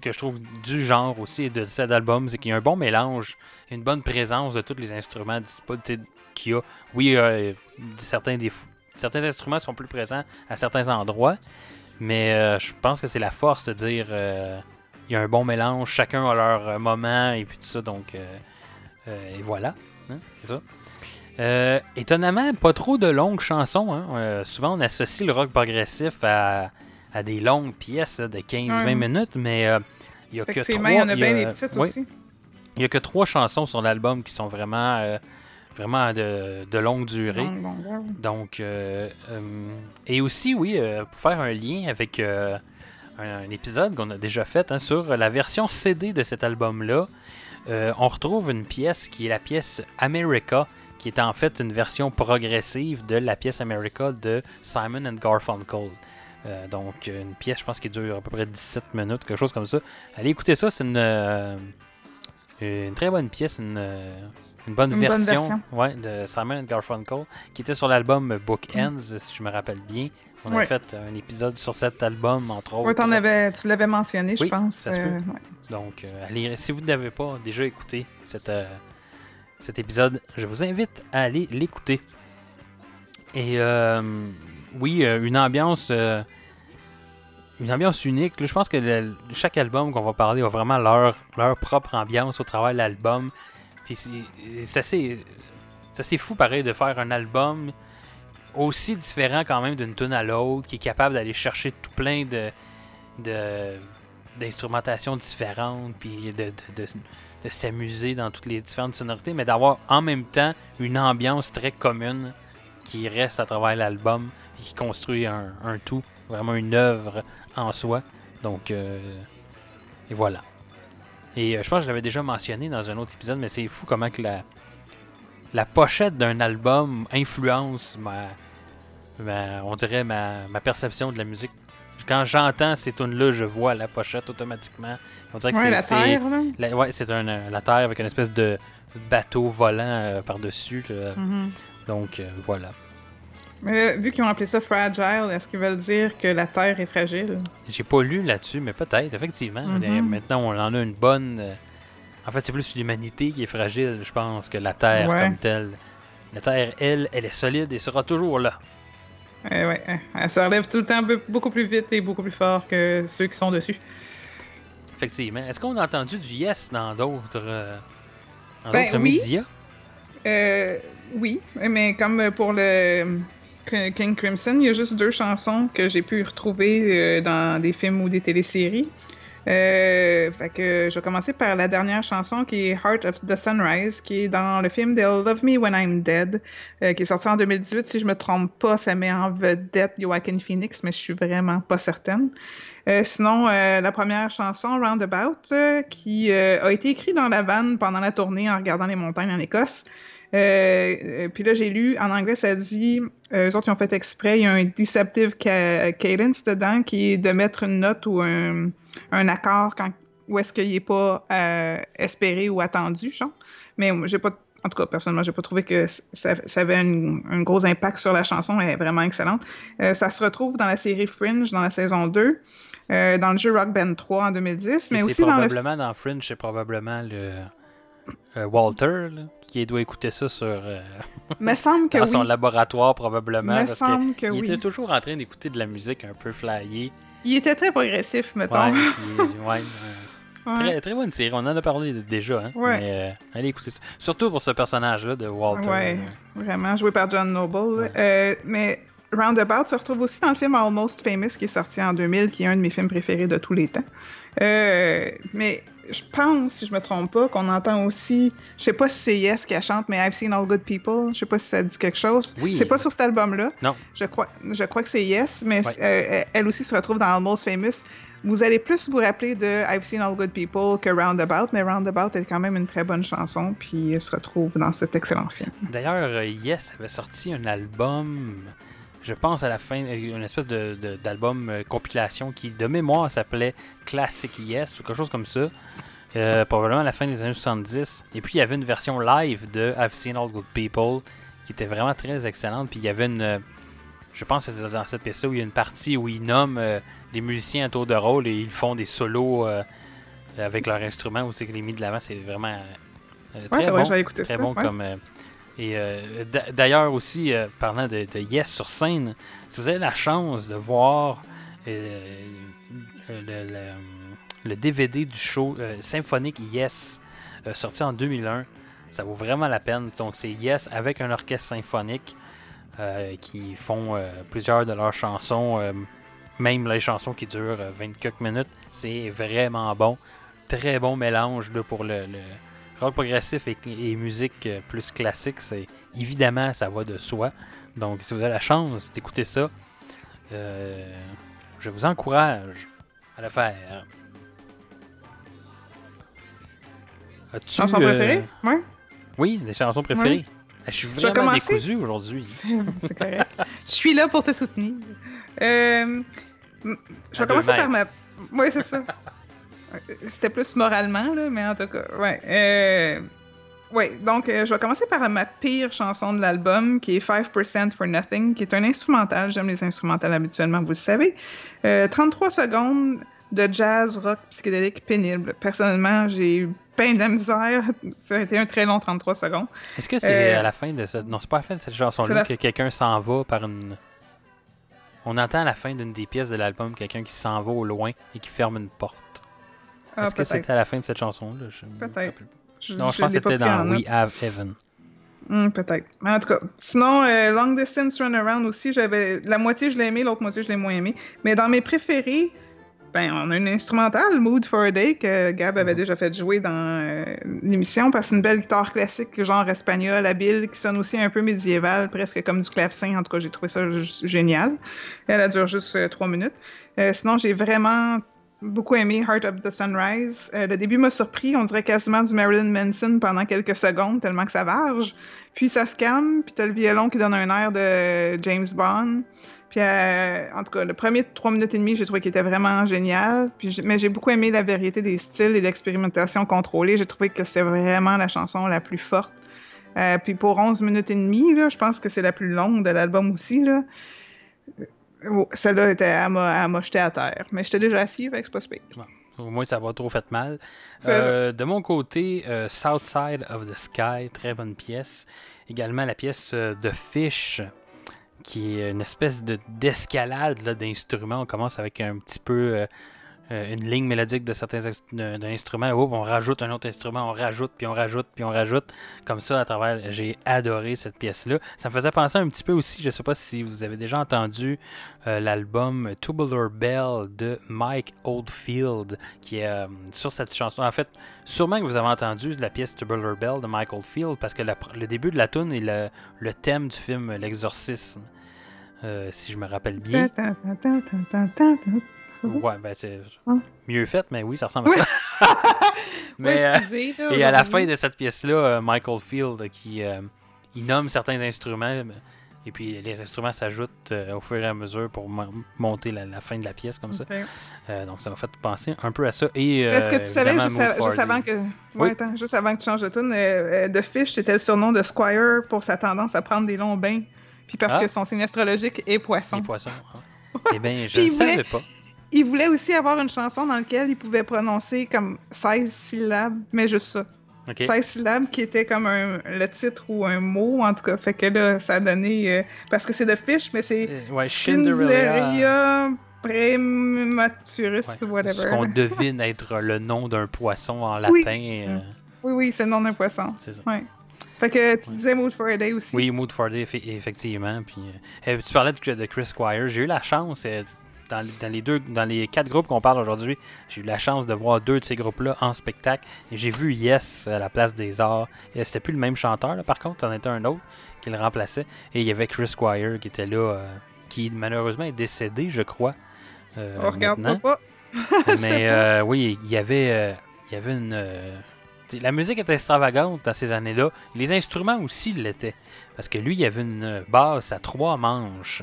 S1: que je trouve du genre aussi de cet album, c'est qu'il y a un bon mélange, une bonne présence de tous les instruments disponibles qu'il y a. Oui, euh, certains, certains instruments sont plus présents à certains endroits, mais euh, je pense que c'est la force de dire euh, il y a un bon mélange, chacun a leur euh, moment et puis tout ça, donc euh, et voilà, hein, c'est ça. Étonnamment, pas trop de longues chansons. hein. Souvent, on associe le rock progressif à, à des longues pièces là, de 15-20
S2: Ouais.
S1: minutes, mais euh, il y a que trois.
S2: Il y en a
S1: il y
S2: bien
S1: a-
S2: des petites
S1: oui,
S2: aussi.
S1: il y a que trois chansons sur l'album qui sont vraiment, euh, vraiment de, de longue durée. Donc, euh, et aussi, oui, pour faire un lien avec un, un épisode qu'on a déjà fait hein, sur la version CD de cet album-là. On retrouve une pièce qui est la pièce America, qui est en fait une version progressive de la pièce America de Simon and Garfunkel. Euh, donc, une pièce, je pense, qui dure à peu près 17 minutes, quelque chose comme ça. Allez écouter ça, c'est une, euh, une très bonne pièce, une, euh, une bonne,
S2: Une
S1: version,
S2: bonne version.
S1: Ouais, de Simon and Garfunkel, qui était sur l'album Book Ends, si je me rappelle bien. On a
S2: Ouais.
S1: fait un épisode sur cet album, entre autres.
S2: Avais, tu l'avais mentionné, je
S1: Oui,
S2: pense. euh, ouais.
S1: Donc, allez, si vous n'avez pas déjà écouté cette, cet épisode, je vous invite à aller l'écouter. Et oui, euh, une ambiance, euh, une ambiance unique. Je pense que chaque album qu'on va parler a vraiment leur, leur propre ambiance au travers de l'album. Puis c'est assez, assez fou pareil de faire un album aussi différent quand même d'une tune à l'autre, qui est capable d'aller chercher tout plein de, de d'instrumentation différentes, puis de, de, de- s'amuser dans toutes les différentes sonorités, mais d'avoir en même temps une ambiance très commune qui reste à travers l'album qui construit un, un tout, vraiment une œuvre en soi. Donc, euh, et voilà. Et euh, je pense que je l'avais déjà mentionné dans un autre épisode, mais c'est fou comment que la, la pochette d'un album influence ma, ma- on dirait ma, ma perception de la musique. Quand j'entends ces tunes-là, je vois la pochette automatiquement. On dirait que
S2: Ouais,
S1: c'est-
S2: la terre, là.
S1: la- ouais, c'est un, euh, la Terre avec une espèce de bateau volant euh, par-dessus.
S2: Mhm.
S1: Donc, voilà.
S2: Mais là, vu qu'ils ont appelé ça fragile, est-ce qu'ils veulent dire que la Terre est fragile?
S1: J'ai pas lu là-dessus, mais peut-être, effectivement. Mais Maintenant, on en a une bonne. euh, En fait, c'est plus l'humanité qui est fragile, je pense, que la Terre
S2: Ouais.
S1: comme telle. La Terre, elle, elle est solide et sera toujours là.
S2: Eh ouais, hein, elle se relève tout le temps be- beaucoup plus vite et beaucoup plus fort que ceux qui sont dessus.
S1: Effectivement. Est-ce qu'on a entendu du yes dans d'autres euh,
S2: Ben oui.
S1: médias?
S2: Euh, oui, mais comme pour le King Crimson, il y a juste deux chansons que j'ai pu retrouver euh, dans des films ou des téléséries. Euh, je vais commencer par la dernière chanson qui est Heart of the Sunrise, qui est dans le film They'll Love Me When I'm Dead, euh, qui est sorti en 2018. Si je me trompe pas, ça met en vedette Joaquin Phoenix, mais je suis vraiment pas certaine. Euh, sinon, la première chanson, Roundabout, qui a été écrite dans la vanne pendant la tournée en regardant les montagnes en Écosse. Euh, euh, puis là, j'ai lu, en anglais, ça dit, euh, eux autres, ils ont fait exprès, il y a un deceptive ca- cadence dedans qui est de mettre une note ou un, un accord quand, où est-ce qu'il n'est pas espéré ou attendu, genre. Mais j'ai pas, en tout cas, personnellement, j'ai pas trouvé que ça, ça avait un, un gros impact sur la chanson, elle est vraiment excellente. Euh, ça se retrouve dans la série Fringe, dans la saison 2. euh, dans le jeu Rock Band 3 en 2010, mais aussi dans le
S1: probablement dans Fringe, c'est probablement le euh, Walter là, qui doit écouter ça sur euh,
S2: me semble que
S1: dans
S2: oui.
S1: son laboratoire probablement
S2: me
S1: parce
S2: semble que,
S1: qu'il
S2: oui.
S1: était toujours en train d'écouter de la musique un peu flyée.
S2: Il était très progressif, mettons.
S1: Ouais, puis, ouais, euh,
S2: Ouais.
S1: Très, très bonne série. On en a parlé déjà. Hein? Mais euh, allez écouter ça. Surtout pour ce personnage-là de Walter.
S2: Ouais,
S1: euh,
S2: vraiment, joué par John Noble. Euh, mais Roundabout se retrouve aussi dans le film Almost Famous qui est sorti en 2000, qui est un de mes films préférés de tous les temps. Euh, mais je pense, si je me trompe pas, qu'on entend aussi, je sais pas si c'est Yes qui chante, mais I've Seen All Good People, je sais pas si ça dit quelque chose.
S1: Oui.
S2: C'est pas sur cet album-là.
S1: Non.
S2: Je crois, je crois que c'est Yes, mais
S1: Ouais.
S2: euh, elle aussi se retrouve dans Almost Famous. Vous allez plus vous rappeler de I've Seen All Good People que Roundabout, mais Roundabout est quand même une très bonne chanson, puis elle se retrouve dans cet excellent film.
S1: D'ailleurs, euh, Yes avait sorti un album, je pense à la fin, euh, une espèce de, de- d'album euh, compilation qui, de mémoire, s'appelait Classic Yes ou quelque chose comme ça. Euh, probablement à la fin des années 70. Et puis il y avait une version live de I've Seen All Good People qui était vraiment très excellente. Puis il y avait une. euh, Je pense que c'est dans cette pièce-là où il y a une partie où ils nomment des musiciens à tour de rôle et ils font des solos avec leurs instruments où c'est que les mis de l'avant. C'est vraiment.
S2: Ouais,
S1: très bon.
S2: écouter
S1: Très
S2: ça.
S1: bon
S2: ouais.
S1: comme. Et euh, d'a- d'ailleurs aussi, euh, parlant de, Yes sur scène, si vous avez la chance de voir euh, le, DVD du show symphonique Yes sorti en 2001, ça vaut vraiment la peine. Donc c'est Yes avec un orchestre symphonique qui font plusieurs de leurs chansons, même les chansons qui durent euh, 24 minutes. C'est vraiment bon. Très bon mélange pour le rock progressif et, et musique euh, plus classique. C'est évidemment ça va de soi. Donc si vous avez la chance d'écouter ça, euh, je vous encourage à le faire. As-tu,
S2: Chanson
S1: euh,
S2: préférée? Ouais.
S1: Oui, des chansons préférées. Je suis vraiment
S2: commencer?
S1: décousu aujourd'hui.
S2: C'est correct. Je suis là pour te soutenir. Euh, je vais commencer par ma. Oui, c'est ça. C'était plus moralement, là, mais en tout cas, ouais. Euh... Ouais, donc euh, je vais commencer par ma pire chanson de l'album, qui est 5% for Nothing, qui est un instrumental. J'aime les instrumentales habituellement, vous le savez. Euh, 33 secondes de jazz rock psychédélique pénible. Personnellement, j'ai eu peine de la misère. Ça a été un très long 33 secondes.
S1: Est-ce que c'est
S2: Euh,
S1: à la fin de cette. Non, c'est pas à la fin de cette chanson-là que quelqu'un s'en va par une. On entend à la fin d'une des pièces de l'album quelqu'un qui s'en va au loin et qui ferme une porte.
S2: Ah,
S1: Est-ce que c'était à la fin de cette chanson-là? Me
S2: Peut-être. Je-
S1: Non, je
S2: je
S1: pense que c'était dans. We Have Heaven.
S2: Hmm, peut-être. Mais en tout cas, sinon, euh, Long Distance Runaround aussi, j'avais la moitié je l'ai aimé, l'autre moitié je l'ai moins aimé. Mais dans mes préférés, ben, on a une instrumentale, Mood for a Day, que Gab avait déjà fait jouer dans euh, l'émission, parce que c'est une belle guitare classique, genre espagnol, habile, qui sonne aussi un peu médiéval, presque comme du clavecin. En tout cas, j'ai trouvé ça génial. Elle a dure juste euh, trois minutes. Euh, sinon, j'ai vraiment beaucoup aimé Heart of the Sunrise. Euh, le début m'a surpris, on dirait quasiment du Marilyn Manson pendant quelques secondes, tellement que ça varge. Puis ça se calme, puis t'as le violon qui donne un air de James Bond. Puis, euh, en tout cas, le premier trois minutes et demie, j'ai trouvé qu'il était vraiment génial. Mais j'ai beaucoup aimé la variété des styles et l'expérimentation contrôlée. J'ai trouvé que c'était vraiment la chanson la plus forte. Euh, puis pour 11 minutes et demie, là, je pense que c'est la plus longue de l'album aussi. Là. Euh, Celle-là, était, elle m'a jeté à terre. Mais j'étais déjà assis, que c'est pas.
S1: Au moins, ça va trop fait mal. Euh, de mon côté, euh, South Side of the Sky, très bonne pièce. Également la pièce euh, de Fish, qui est une espèce de d'escalade d'instruments. On commence avec un petit peu euh, euh, une ligne mélodique de certains d'un instrument. Oups, on rajoute un autre instrument, on rajoute, puis on rajoute, puis on rajoute. Comme ça, à travers, j'ai adoré cette pièce-là. Ça me faisait penser un petit peu aussi, je ne sais pas si vous avez déjà entendu euh, l'album Tubular Bell de Mike Oldfield, qui est euh, sur cette chanson. En fait, sûrement que vous avez entendu la pièce Tubular Bell de Mike Oldfield, parce que le début de la tune est le, le thème du film L'Exorcisme, euh, si je me rappelle bien.
S2: Tan.
S1: Ouais, ben c'est
S2: Hein?
S1: mieux fait, mais oui, ça ressemble à ça. mais, euh,
S2: excusez, là,
S1: et à la fin de cette pièce-là, euh, Michael Field qui euh, il nomme certains instruments et puis les instruments s'ajoutent euh, au fur et à mesure pour mo- monter la, la fin de la pièce comme ça. Euh, donc ça m'a fait penser un peu à ça. Et euh,
S2: Est-ce que tu savais, juste, avant que. Ouais,
S1: Oui.
S2: attends, juste avant que tu changes de tune, The Fish, c'était le surnom de Squire pour sa tendance à prendre des longs bains. Puis parce
S1: Ah.
S2: que son signe astrologique est poisson.
S1: Les poissons. hein. Eh bien, je ne savais pas.
S2: Il voulait aussi avoir une chanson dans laquelle il pouvait prononcer comme 16 syllabes, mais juste ça.
S1: Ok.
S2: 16 syllabes qui était comme un, le titre ou un mot, en tout cas. Fait que là, ça a donné. euh, parce que c'est The Fish, mais c'est
S1: Euh, ouais, Cinderella.
S2: Cinderelia Prematurus,
S1: Ouais,
S2: whatever.
S1: Ce qu'on devine être le nom d'un poisson en
S2: Oui,
S1: latin. euh,
S2: Oui, oui, c'est le nom d'un poisson.
S1: c'est ça.
S2: Ouais. Fait que tu disais Mood for a Day aussi.
S1: Oui, Mood for a Day, effe- effectivement. Puis, euh, euh, tu parlais de, de Chris Squire. J'ai eu la chance, euh, dans, les- dans les deux, dans les quatre groupes qu'on parle aujourd'hui, j'ai eu la chance de voir deux de ces groupes-là en spectacle. J'ai vu Yes à la place des arts. C'était plus le même chanteur, là, par contre, c'en était un autre qui le remplaçait. Et il y avait Chris Squire qui était là, euh, qui malheureusement est décédé, je crois. euh,
S2: On regarde
S1: maintenant.
S2: pas.
S1: Mais euh, oui, il y avait, il y avait une. la musique était extravagante dans ces années-là. Les instruments aussi l'étaient. Parce que lui, il y avait une basse à trois manches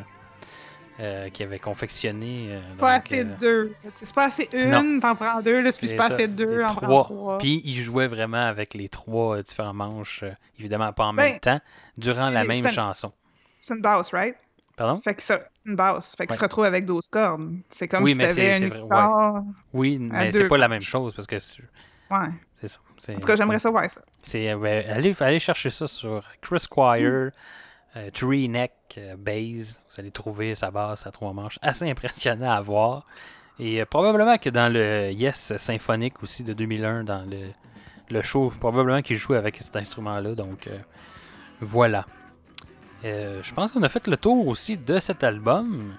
S1: euh, qu'il avait confectionné. euh,
S2: C'est pas
S1: donc,
S2: assez
S1: euh,
S2: de deux. C'est pas assez une, t'en prends deux. Là, c'est
S1: c'est
S2: pas assez de deux, en prends
S1: trois. Puis il jouait vraiment avec les trois euh, différentes manches, euh, évidemment pas en
S2: Ben,
S1: même temps, durant la même chanson.
S2: C'est une basse, right?
S1: Pardon?
S2: Fait que ça- c'est une basse. Fait qu'il
S1: Ouais.
S2: se retrouve avec 12 cordes. C'est comme
S1: Oui,
S2: si t'avais une
S1: c'est vrai, ouais.
S2: guitare.
S1: Oui, mais c'est pas la même chose parce que c'est
S2: Ouais.
S1: c'est ça.
S2: En tout cas, j'aimerais ça voir ça.
S1: C'est, euh, ben, allez, allez chercher ça sur Chris Squire, euh, Tree Neck euh, Bass. Vous allez trouver sa basse à trois manches assez impressionnant à voir. Et euh, probablement que dans le Yes symphonique aussi de 2001, dans le, le show, probablement qu'il joue avec cet instrument-là. Donc voilà. Je pense qu'on a fait le tour aussi de cet album.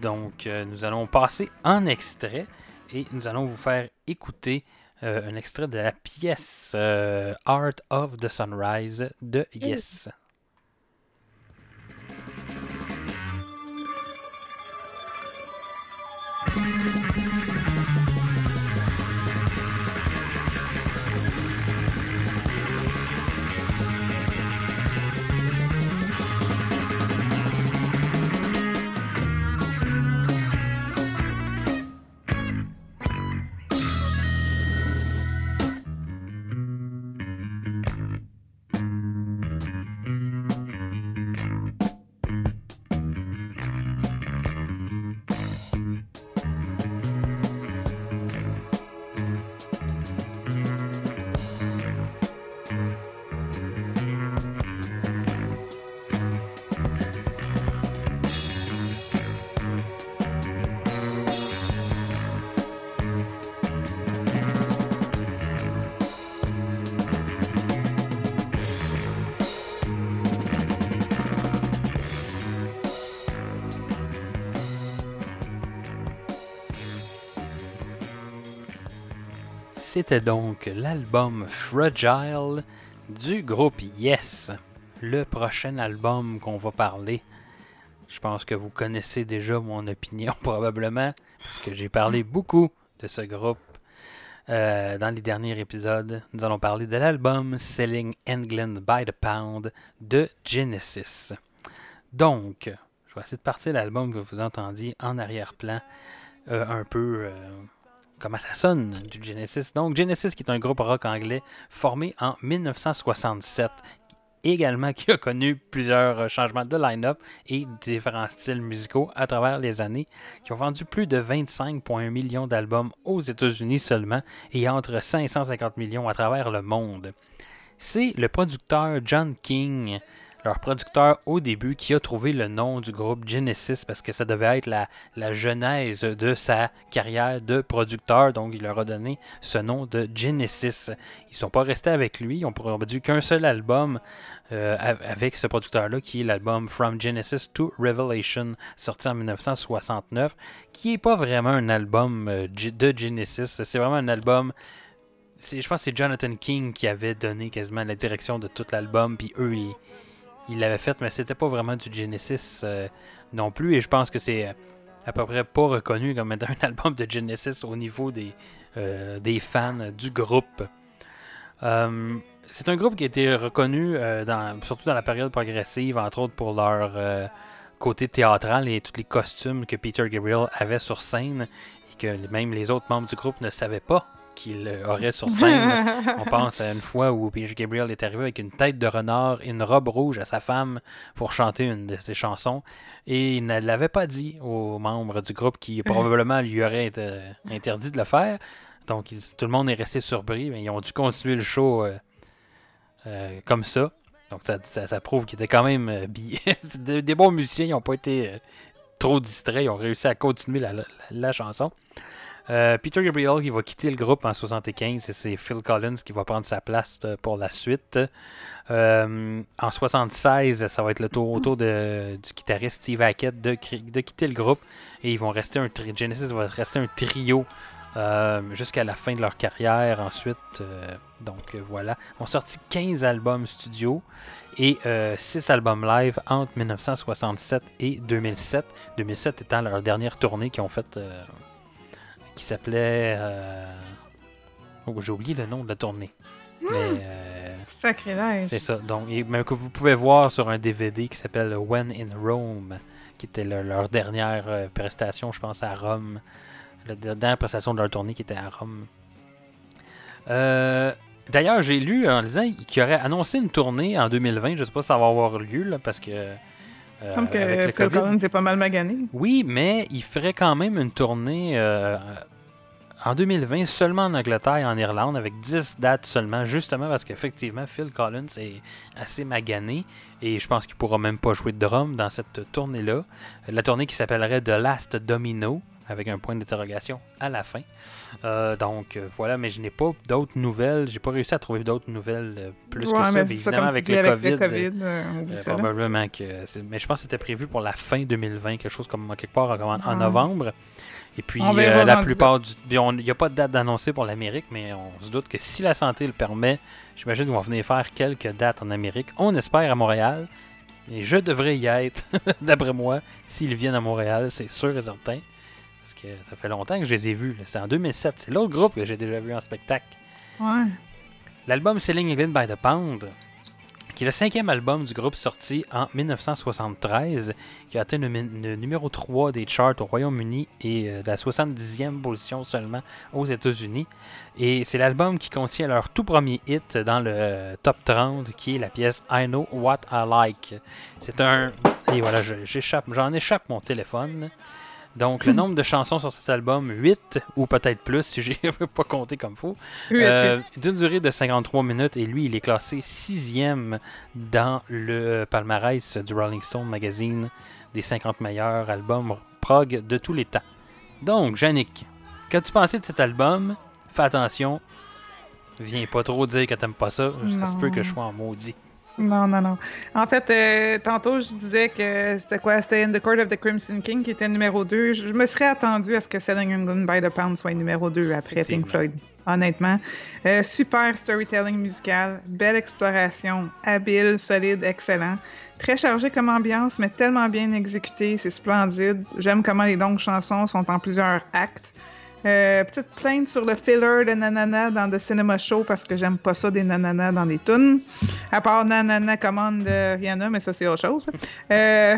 S1: Donc euh, nous allons passer en extrait et nous allons vous faire écouter euh, un extrait de la pièce euh, Art of the Sunrise de Yes. C'était donc l'album Fragile du groupe Yes. Le prochain album qu'on va parler. Je pense que vous connaissez déjà mon opinion probablement, parce que j'ai parlé beaucoup de ce groupe euh, dans les derniers épisodes. Nous allons parler de l'album Selling England by the Pound de Genesis. Donc, je vais essayer de partir l'album que vous entendiez en arrière-plan, euh, un peu euh, comment ça sonne du Genesis. Donc, Genesis, qui est un groupe rock anglais formé en 1967, également qui a connu plusieurs euh, changements de line-up et différents styles musicaux à travers les années, qui ont vendu plus de 25,1 millions d'albums aux États-Unis seulement et entre 550 millions à travers le monde. C'est le producteur John King leur producteur au début qui a trouvé le nom du groupe Genesis parce que ça devait être la, la genèse de sa carrière de producteur. Donc il leur a donné ce nom de Genesis. Ils sont pas restés avec lui. Ils ont produit qu'un seul album euh, avec ce producteur-là qui est l'album From Genesis to Revelation sorti en 1969 qui est pas vraiment un album euh, de Genesis. C'est vraiment un album je pense que c'est Jonathan King qui avait donné quasiment la direction de tout l'album, puis eux, ils, il l'avait fait, mais c'était pas vraiment du Genesis euh, non plus. Et je pense que c'est euh, à peu près pas reconnu comme étant un album de Genesis au niveau des, euh, des fans du groupe. c'est un groupe qui a été reconnu surtout dans la période progressive, entre autres pour leur côté théâtral et tous les costumes que Peter Gabriel avait sur scène et que même les autres membres du groupe ne savaient pas qu'il aurait sur scène. On pense à une fois où Peter Gabriel est arrivé avec une tête de renard et une robe rouge à sa femme pour chanter une de ses chansons. Et il ne l'avait pas dit aux membres du groupe qui probablement lui auraient été interdit de le faire. Donc tout le monde est resté surpris, mais ils ont dû continuer le show euh, euh, comme ça. Donc ça, ça, prouve qu'ils étaient quand même euh, des, bons musiciens, ils n'ont pas été trop distraits, ils ont réussi à continuer la chanson. Euh, Peter Gabriel qui va quitter le groupe en 75 et c'est Phil Collins qui va prendre sa place euh, pour la suite. Euh, en 76, ça va être le tour autour de, du guitariste Steve Hackett de, quitter le groupe et ils vont rester un Genesis va rester un trio jusqu'à la fin de leur carrière ensuite. donc voilà, ils ont sorti 15 albums studio et 6 albums live entre 1967 et 2007. 2007 étant leur dernière tournée qu'ils ont faite qui s'appelait. Euh, oh, j'ai oublié le nom de la tournée. Mais. Euh...
S2: Sacrilège.
S1: C'est ça. Donc, même que vous pouvez voir sur un DVD qui s'appelle When in Rome, qui était leur, dernière euh, prestation, je pense, à Rome. La dernière prestation de leur tournée qui était à Rome. Euh, d'ailleurs, j'ai lu en disant qu'il aurait annoncé une tournée en 2020. Je sais pas si ça va avoir lieu, là, parce que
S2: il me semble euh, que Phil Collins est pas mal magané.
S1: Oui, mais il ferait quand même une tournée euh, en 2020 seulement en Angleterre et en Irlande avec 10 dates seulement, justement parce qu'effectivement Phil Collins est assez magané et je pense qu'il pourra même pas jouer de drum dans cette tournée-là. La tournée qui s'appellerait The Last Domino avec un point d'interrogation à la fin. Euh, donc euh, voilà, mais je n'ai pas d'autres nouvelles. J'ai pas réussi à trouver d'autres nouvelles euh, plus que ça. Mais, évidemment, avec, le, COVID, probablement que. Mais je pense que c'était prévu pour la fin 2020, quelque chose comme quelque part en, novembre. Et puis la plupart du. Il n'y a pas de date d'annoncer pour l'Amérique, mais on se doute que si la santé le permet, j'imagine qu'on va venir faire quelques dates en Amérique. On espère à Montréal. Et je devrais y être, d'après moi, s'ils viennent à Montréal, c'est sûr et certain que ça fait longtemps que je les ai vus. C'est en 2007. C'est l'autre groupe que j'ai déjà vu en spectacle.
S2: Ouais.
S1: L'album Selling England by the Pound, qui est le cinquième album du groupe sorti en 1973, qui a atteint le, numéro 3 des charts au Royaume-Uni et euh, la 70e position seulement aux États-Unis. Et c'est l'album qui contient leur tout premier hit dans le top 30, qui est la pièce I Know What I Like. C'est un... Et voilà, j'échappe, j'en échappe mon téléphone. Donc, le nombre de chansons sur cet album, 8 ou peut-être plus, si j'ai pas compté comme faux. Euh, d'une durée de 53 minutes, et lui, il est classé sixième dans le palmarès du Rolling Stone Magazine des 50 meilleurs albums prog de tous les temps. Donc, Yannick, qu'as-tu pensé de cet album? Fais attention, viens pas trop dire que t'aimes pas ça, ça se peut que je sois en maudit.
S2: Non, non, non. En fait, euh, tantôt, je disais que c'était quoi? C'était In the Court of the Crimson King qui était numéro 2. Je me serais attendu à ce que Selling England by the Pound soit numéro 2 après Pink. Floyd, honnêtement. Euh, super storytelling musical, belle exploration, habile, solide, excellent. Très chargé comme ambiance, mais tellement bien exécuté, c'est splendide. J'aime comment les longues chansons sont en plusieurs actes. Euh, petite plainte sur le filler de Nanana dans The Cinema Show parce que j'aime pas ça des Nanana dans des tunes. À part Nanana commande de Rihanna, mais ça c'est autre chose. Euh,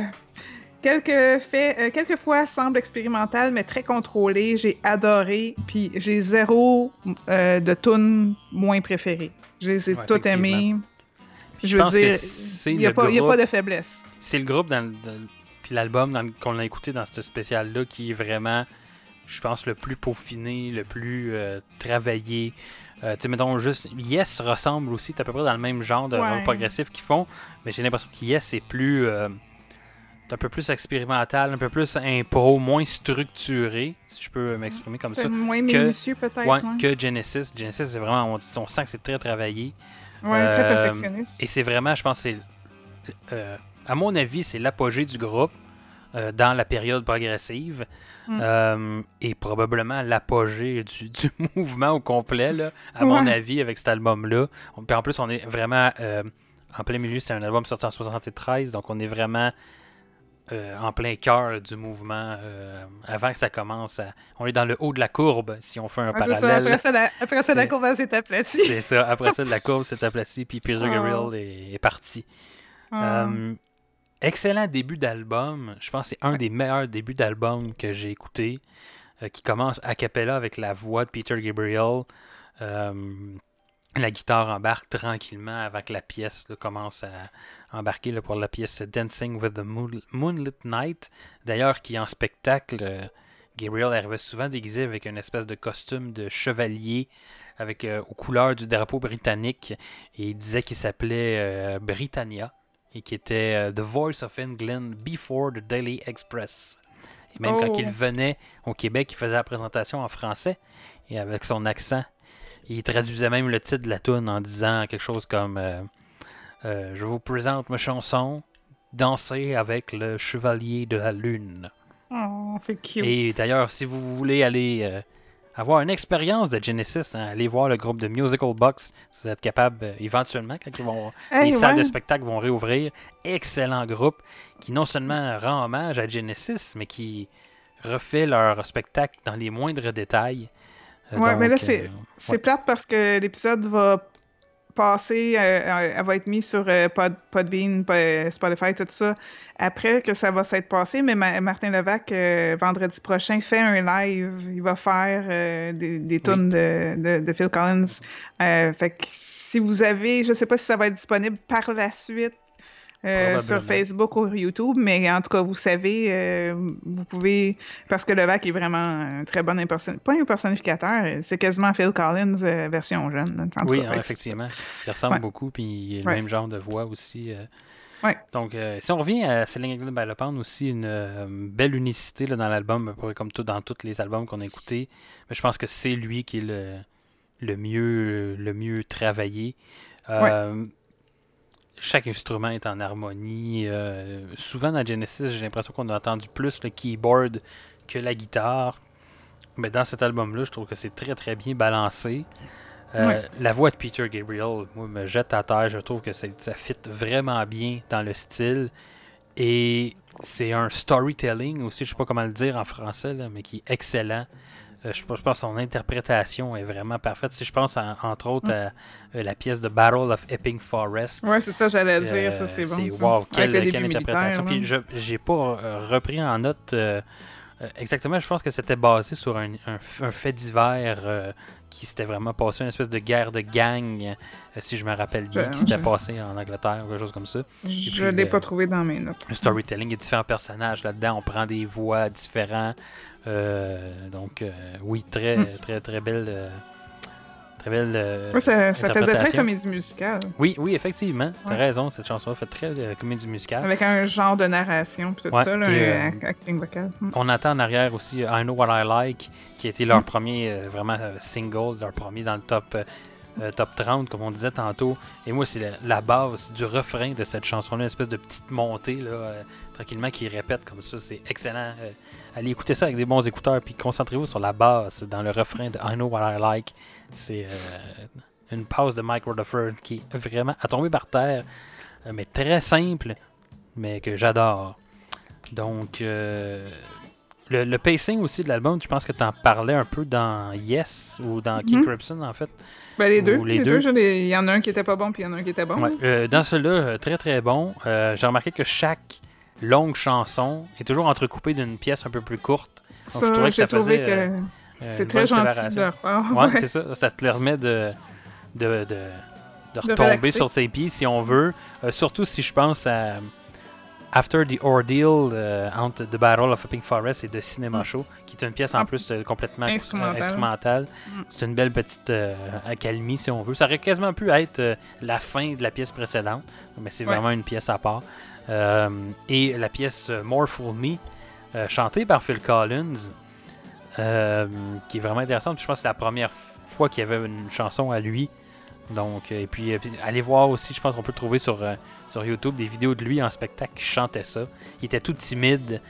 S2: quelques faits, euh, quelques fois semble expérimental mais très contrôlé. J'ai adoré, puis j'ai zéro euh, de tunes moins préférées. Je les ai
S1: Ouais,
S2: toutes aimées.
S1: Puis
S2: Je veux dire, il n'y a,
S1: le
S2: pas- il y a pas de faiblesse.
S1: C'est le groupe dans, puis l'album qu'on a écouté dans ce spécial-là qui est vraiment, je pense, le plus peaufiné, le plus euh, travaillé. Euh, tu sais, mettons juste, Yes ressemble aussi, à peu près dans le même genre de
S2: Ouais.
S1: progressif qu'ils font, mais j'ai l'impression que Yes est plus, euh, un peu plus expérimental, un peu plus impro, moins structuré, si je peux m'exprimer comme ça.
S2: Moins
S1: que-
S2: minutieux peut-être.
S1: Ouais,
S2: ouais.
S1: que Genesis. Genesis, c'est vraiment, on, on sent que c'est très travaillé.
S2: Ouais, très
S1: Euh,
S2: perfectionniste.
S1: Et c'est vraiment, je pense, c'est, euh, à mon avis, c'est l'apogée du groupe euh, dans la période progressive
S2: Mm.
S1: Euh, et probablement l'apogée du, du mouvement au complet, là, à mon avis, avec cet album-là. En plus, on est vraiment euh, en plein milieu. C'est un album sorti en 73, donc on est vraiment en plein cœur du mouvement avant que ça commence. À... On est dans le haut de la courbe, si on fait un
S2: Ouais, ça.
S1: parallèle.
S2: Après ça, la, après ça, la courbe s'est aplatie.
S1: C'est ça. Après ça, la courbe s'est aplatie, puis Peter
S2: Oh.
S1: Gabriel est, est parti.
S2: Ah.
S1: Excellent début d'album. Je pense que c'est un des meilleurs débuts d'album que j'ai écouté. euh, qui commence a cappella avec la voix de Peter Gabriel. Euh, la guitare embarque tranquillement avant que la pièce là, commence à embarquer là, pour la pièce Dancing with the Moon- Moonlit Night. D'ailleurs, qui en spectacle, euh, Gabriel arrivait souvent déguisé avec une espèce de costume de chevalier avec euh, aux couleurs du drapeau britannique et il disait qu'il s'appelait Britannia et qui était euh, The Voice of England before the Daily Express. Et même quand
S2: Oh.
S1: il venait au Québec, il faisait la présentation en français et avec son accent. Il traduisait même le titre de la tune en disant quelque chose comme euh, euh, Je vous présente ma chanson Danser avec le chevalier de la lune.
S2: Oh, c'est cute.
S1: Et d'ailleurs, si vous voulez aller avoir une expérience de Genesis, hein, allez voir le groupe de Musical Box. Si vous êtes capable, euh, éventuellement, quand ils vont,
S2: Hey,
S1: les salles de spectacle vont réouvrir, excellent groupe qui non seulement rend hommage à Genesis, mais qui refait leur spectacle dans les moindres détails. Euh,
S2: Ouais, mais là,
S1: euh,
S2: C'est
S1: ouais.
S2: plate parce que l'épisode va passer, euh, euh, elle va être mise sur euh, Pod, Podbean, Po- Spotify, tout ça, après que ça va s'être passé. Mais Ma- Martin Levac, euh, vendredi prochain, fait un live. Il va faire des, des tunes de, de, de Phil Collins. Fait que si vous avez, je sais pas si ça va être disponible par la suite. Euh, sur. Facebook ou YouTube, mais en tout cas, vous savez, euh, vous pouvez, parce que Levac est vraiment un très bon imperson... pas un personnificateur, c'est quasiment Phil Collins euh, version jeune. En tout
S1: Oui,
S2: cas,
S1: hein, effectivement. Il ressemble
S2: Ouais.
S1: beaucoup, puis il a le
S2: Ouais.
S1: même genre de voix aussi. euh.
S2: Ouais.
S1: Donc, euh, si on revient à Selling England by the aussi une euh, belle unicité là, dans l'album, comme tout, dans tous les albums qu'on a écoutés. Mais je pense que c'est lui qui est le, le, mieux, le mieux travaillé. Euh, Chaque instrument est en harmonie. euh, souvent dans Genesis, j'ai l'impression qu'on a entendu plus le keyboard que la guitare. Mais dans cet album-là, je trouve que c'est très très bien balancé. Euh,
S2: Ouais.
S1: La voix de Peter Gabriel, moi, me jette à terre. Je trouve que ça fit vraiment bien dans le style. Et c'est un storytelling aussi, je sais pas comment le dire en français, là, mais qui est excellent. Euh, je, pense- que son interprétation est vraiment parfaite. Si je pense en- entre autres à euh, la pièce de Battle of Epping Forest.
S2: Ouais, c'est ça, j'allais
S1: Euh,
S2: dire, ça c'est bon. ça.
S1: wow, quelle,
S2: le
S1: quelle interprétation. Puis je j'ai pas repris en note exactement, je pense que c'était basé sur un, un f- un fait divers euh, qui s'était vraiment passé, une espèce de guerre de gang, euh, si je me rappelle bien, qui s'était passé en Angleterre ou quelque chose comme ça.
S2: Je
S1: puis,
S2: l'ai pas trouvé dans mes notes.
S1: Le storytelling, a différents personnages là-dedans, on prend des voix différents. Euh, donc, euh, oui, très,
S2: Hmm.
S1: très, très belle. euh, très belle. euh,
S2: Ouais, ça, ça faisait très comédie musicale,
S1: Oui, oui, effectivement. T'as
S2: Ouais.
S1: raison, cette chanson-là fait très euh, comédie musicale.
S2: avec un genre de narration puis tout
S1: Ouais,
S2: ça, là,
S1: et,
S2: un
S1: euh,
S2: act- acting vocal. Hmm.
S1: On entend en arrière aussi I Know What I Like, qui a été leur
S2: Mm.
S1: premier euh, vraiment euh, single, leur premier dans le top euh, euh, top 30, comme on disait tantôt. Et moi, c'est la, la base du refrain de cette chanson-là, une espèce de petite montée, là, euh, tranquillement, qui répète comme ça. C'est excellent. Allez écouter ça avec des bons écouteurs, puis concentrez-vous sur la basse, dans le refrain de I Know What I Like. C'est euh, une pause de Mike Rutherford qui est vraiment à tomber par terre, euh, mais très simple, mais que j'adore. Donc, euh, le, le pacing aussi de l'album, je pense que tu en parlais un peu dans Yes ou dans King
S2: Mhm.
S1: Crimson en fait?
S2: Ben, les deux.
S1: Les
S2: les
S1: deux?
S2: il y en a un qui était pas bon, puis il y en a un qui était bon.
S1: Ouais, euh, dans celui-là, très très bon. J'ai remarqué que chaque longue chanson est toujours entrecoupée d'une pièce un peu plus courte. je trouvais
S2: Ça,
S1: que
S2: j'ai
S1: ça
S2: trouvé
S1: faisait,
S2: que
S1: euh,
S2: c'est très gentil de leur part.
S1: Ouais,
S2: Ouais.
S1: c'est ça. Ça te permet de, de, de, retomber sur tes pieds si on veut. Euh, surtout si je pense à After the Ordeal euh, entre The Battle of a Pink Forest et The Cinema
S2: Mm.
S1: Show, qui est une pièce en
S2: Ah,
S1: plus complètement
S2: instrumentale.
S1: instrumentale.
S2: Mm.
S1: C'est une belle petite accalmie si on veut. Ça aurait quasiment pu être la fin de la pièce précédente, mais c'est
S2: Ouais.
S1: vraiment une pièce à part. Euh, et la pièce More Fool Me, euh, chantée par Phil Collins, euh, qui est vraiment intéressante. Je pense que c'est la première fois qu'il y avait une chanson à lui. Donc, et puis, allez voir aussi, je pense qu'on peut trouver sur, sur YouTube des vidéos de lui en spectacle qui chantait ça. Il était tout timide,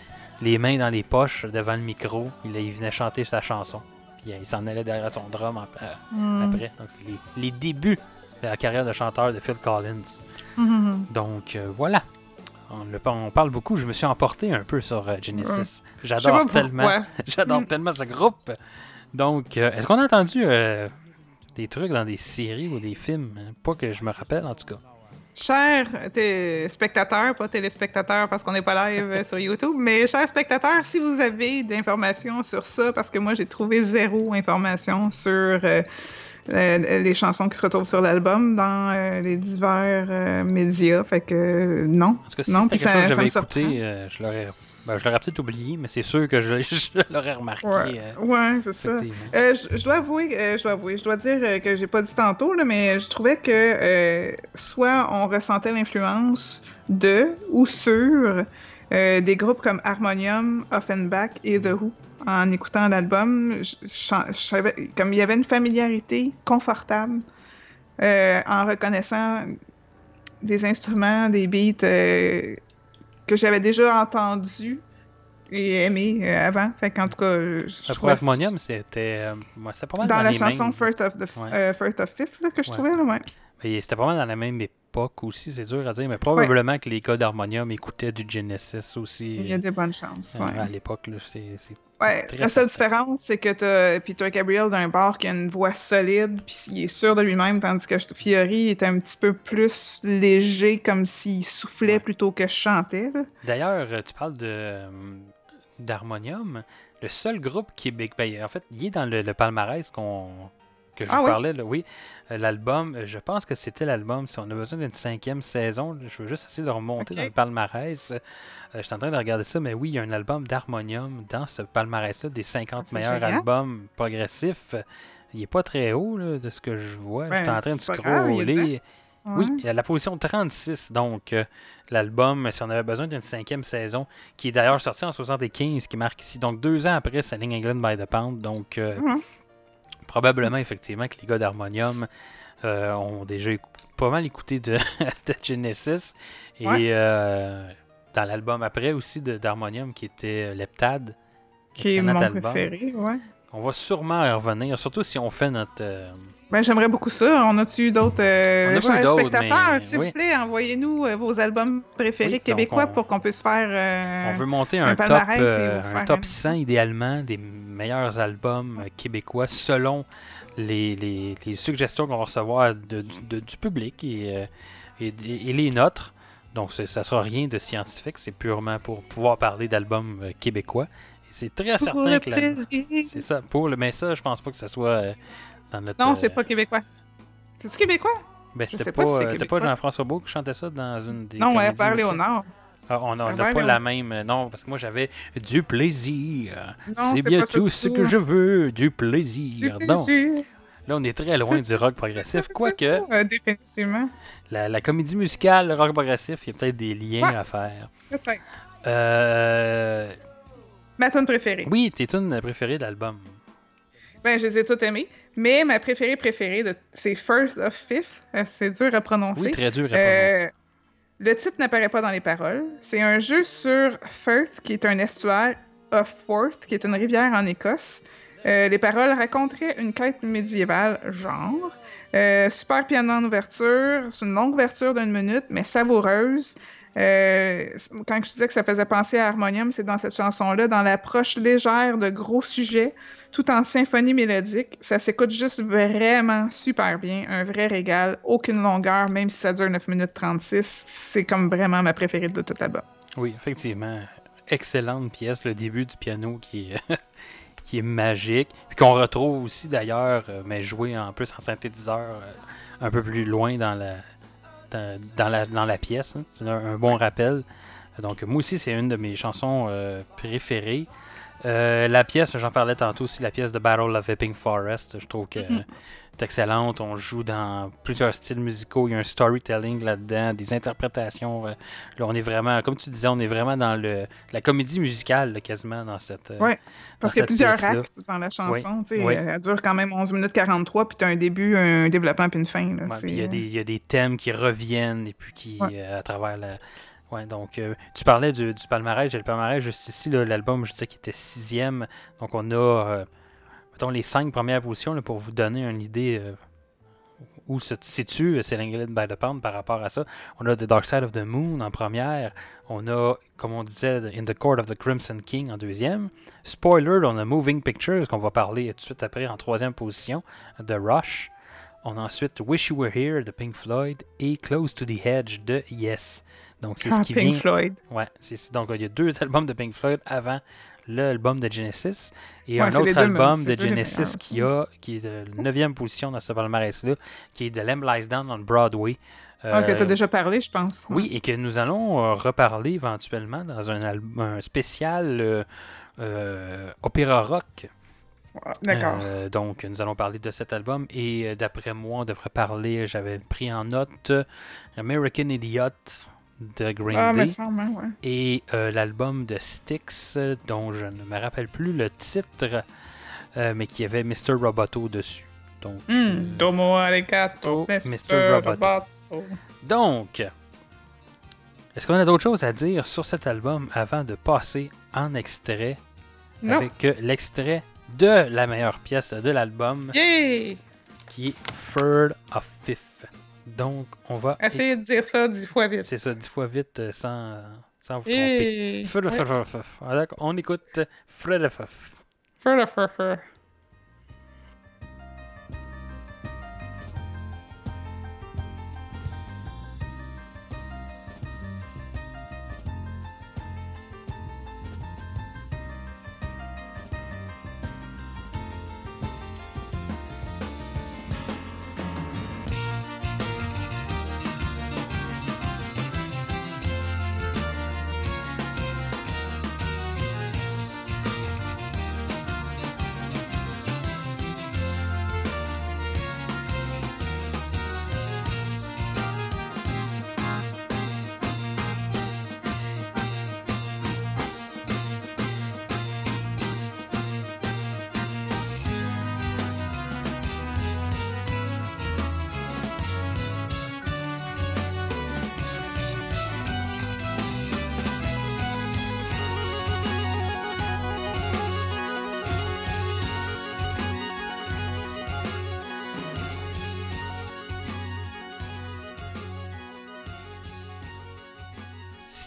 S1: les mains dans les poches devant le micro. Il, il venait chanter sa chanson. Puis, il s'en allait derrière son drum en- euh,
S2: Mm.
S1: après. Donc, c'est les, les débuts de la carrière de chanteur de Phil Collins.
S2: Mhm.
S1: Donc, euh, voilà. On, le- on parle beaucoup. Je me suis emporté un peu sur euh, Genesis.
S2: Sais
S1: J'adore tellement.
S2: Mm.
S1: tellement ce groupe. Donc, euh, est-ce qu'on a entendu euh, des trucs dans des séries ou des films? Pas que je me rappelle, en tout cas.
S2: Chers spectateurs, pas téléspectateurs parce qu'on n'est pas live sur YouTube, mais chers spectateurs, si vous avez d'informations sur ça, parce que moi j'ai trouvé zéro information sur euh, les chansons qui se retrouvent sur l'album dans euh, les divers euh, médias, fait que euh, non.
S1: Parce que si
S2: Non, puis
S1: quelque
S2: ça-
S1: chose que j'avais écouté, euh, je l'aurais ben, je l'aurais peut-être oublié, mais c'est sûr que je, je l'aurais remarqué.
S2: Ouais,
S1: euh,
S2: ouais c'est ça. Euh, je, je dois avouer, euh, je dois avouer, je dois dire euh, que j'ai pas dit tantôt, là, mais je trouvais que euh, soit on ressentait l'influence de ou sur euh, des groupes comme Harmonium, Offenbach et The Who. En écoutant l'album, je, je- je savais, comme il y avait une familiarité confortable euh, en reconnaissant des instruments, des beats euh, que j'avais déjà entendus et aimés euh, avant. Fait qu'en tout cas, je, trouvais-
S1: Harmonium, c'était ouais, c'était pas mal
S2: dans,
S1: dans,
S2: la
S1: les
S2: chanson
S1: mêmes...
S2: First of, the,
S1: Ouais.
S2: First of Fifth là, que je
S1: Ouais.
S2: trouvais, là, ouais.
S1: C'était pas mal dans la même époque aussi, c'est dur à dire, mais probablement que les gars d'Harmonium écoutaient du Genesis aussi.
S2: Il y a des bonnes chances.
S1: À l'époque, c'est-
S2: Ouais, la seule différence, c'est que t'as Peter Gabriel d'un bar qui a une voix solide, puis il est sûr de lui-même, tandis que Fiori est un petit peu plus léger, comme s'il soufflait
S1: Ouais.
S2: plutôt que chantait.
S1: D'ailleurs, euh, tu parles de euh, d'Harmonium. Le seul groupe québécois, ben, en fait, il est dans le, le palmarès qu'on que je
S2: Ah
S1: vous
S2: oui?
S1: parlais, là, oui. Euh, L'album, euh, je pense que c'était l'album. Si on a besoin d'une cinquième saison, je veux juste essayer de remonter dans le palmarès. Euh, je suis en train de regarder ça, mais oui, il y a un album d'Harmonium dans ce palmarès-là, des 50
S2: C'est
S1: meilleurs
S2: génial.
S1: albums progressifs. Il est pas très haut là, de ce que je vois.
S2: Ben,
S1: je suis en train de scroller. Oui, il y a la position 36, donc euh, l'album, si on avait besoin d'une cinquième saison, qui est d'ailleurs sorti en 75, qui marque ici, donc deux ans après Selling England by the Pound, donc euh,
S2: Mhm.
S1: Probablement effectivement que les gars d'Harmonium euh, ont déjà pas mal écouté de, de Genesis, et
S2: Ouais.
S1: euh, dans l'album après aussi d'Harmonium, qui était euh, Leptade,
S2: Qui est mon
S1: album.
S2: préféré, ouais.
S1: On va sûrement y revenir, surtout si on fait notre... euh,
S2: Ben, j'aimerais beaucoup ça. On a-tu eu d'autres euh, spectateurs?
S1: mais-
S2: S'il
S1: oui.
S2: vous plaît, envoyez-nous vos albums préférés
S1: Oui,
S2: québécois
S1: on-
S2: pour qu'on puisse faire... euh,
S1: On veut monter
S2: un
S1: un, top, un top
S2: un-
S1: 100 idéalement des meilleurs albums québécois selon les, les- les suggestions qu'on va recevoir de- de- du public et, euh, et, et les nôtres. Donc c'est- ça sera rien de scientifique, c'est purement pour pouvoir parler d'albums euh, québécois. C'est très
S2: pour
S1: certain que la- c'est ça pour le mais ça je pense pas que ça soit euh, dans notre
S2: Non, c'est pas québécois. C'est-tu québécois?
S1: ben, c'était pas,
S2: pas si c'est
S1: pas. Jean-François Beau qui chantait ça dans une des
S2: non, ouais,
S1: musicales?
S2: Léonard.
S1: Ah, on n'a
S2: Herbert
S1: pas la même. euh, Non, parce que moi j'avais du plaisir. C'est bien tout ce que je veux, du
S2: Du
S1: plaisir. Non,
S2: plaisir.
S1: là on est très loin du rock progressif. Quoique,
S2: Euh, définitivement.
S1: la, la comédie musicale, le rock progressif, il y a peut-être des liens
S2: Ouais.
S1: à faire.
S2: Peut-être.
S1: Euh...
S2: Ma tune préférée.
S1: Oui, t'es une préférée de l'album.
S2: Ben, je les ai toutes aimées. Mais ma préférée préférée, de... c'est First of Fifth. Euh, C'est dur à prononcer.
S1: Oui, très dur à prononcer.
S2: Euh, le titre n'apparaît pas dans les paroles. C'est un jeu sur Firth, qui est un estuaire, of Forth, qui est une rivière en Écosse. Euh, les paroles raconteraient une quête médiévale, genre. Euh, super piano en ouverture. C'est une longue ouverture d'une minute, mais savoureuse. Euh, quand je disais que ça faisait penser à Harmonium, c'est dans cette chanson-là, dans l'approche légère de gros sujets, tout en symphonie mélodique. Ça s'écoute juste vraiment super bien. Un vrai régal. Aucune longueur, même si ça dure 9 minutes 36. C'est comme vraiment ma préférée de tout l'album.
S1: Oui, effectivement. Excellente pièce, le début du piano qui est, qui est magique. Puis qu'on retrouve aussi d'ailleurs, euh, mais joué en plus en synthétiseur euh, un peu plus loin dans la, dans, dans la, dans la pièce. hein. C'est un, un bon rappel. Donc, moi aussi, c'est une de mes chansons euh, préférées. Euh, la pièce, j'en parlais tantôt aussi, la pièce de Battle of Epping Forest, je trouve que est excellente. On joue dans plusieurs styles musicaux. Il y a un storytelling là-dedans, des interprétations. euh, là, on est vraiment, comme tu disais, on est vraiment dans le, la comédie musicale, là, quasiment, dans cette. euh,
S2: Ouais, Parce qu'il y a plusieurs actes dans la chanson.
S1: oui.
S2: Elle dure quand même 11 minutes 43, puis tu as un début, un développement, puis une fin.
S1: Ouais, il y, a des- il y a des thèmes qui reviennent et puis qui,
S2: Ouais.
S1: euh, à travers la. Ouais, donc, euh, tu parlais du, palmarès. J'ai le palmarès juste ici, l'album, je disais qu'il était sixième. Donc, on a, euh, mettons, les cinq premières positions pour vous donner une idée euh, où se situe It by the Pound par rapport à ça. On a The Dark Side of the Moon en première. On a, comme on disait, In the Court of the Crimson King en deuxième. Spoiler, on a Moving Pictures qu'on va parler tout de suite après en troisième position. The Rush. On a ensuite Wish You Were Here de Pink Floyd et Close to the Edge de Yes. Donc c'est
S2: ah,
S1: ce qui
S2: Pink
S1: vient.
S2: Floyd.
S1: Ouais, c'est donc il y a deux albums de Pink Floyd avant l'album de Genesis et
S2: Ouais,
S1: un autre album de Genesis
S2: meilleurs
S1: qui a qui est de la neuvième position dans ce palmarès là, qui est de Lamb Lies Down on Broadway.
S2: Ah, que
S1: Euh,
S2: tu as déjà parlé, je pense.
S1: oui, et que nous allons euh, reparler éventuellement dans un, un spécial euh, euh, opéra rock.
S2: D'accord.
S1: Euh, donc, nous allons parler de cet album et euh, d'après moi, on devrait parler, j'avais pris en note American Idiot de Green
S2: ah,
S1: Day
S2: hein, ouais.
S1: et euh, l'album de Styx dont je ne me rappelle plus le titre, euh, mais qui avait Mr. Roboto dessus. Donc, euh,
S2: Domo arigato,
S1: Mr.
S2: Mr.
S1: Roboto.
S2: Roboto.
S1: donc, est-ce qu'on a d'autres choses à dire sur cet album avant de passer en extrait
S2: Non.
S1: avec l'extrait de la meilleure pièce de l'album qui est Third of Fifth. Donc, on va.
S2: Essayez de dire ça dix fois vite.
S1: C'est ça, dix fois vite euh, sans, sans vous tromper. Third of. Fifth. Ah, On écoute Third of Fifth.
S2: Fur, le fur,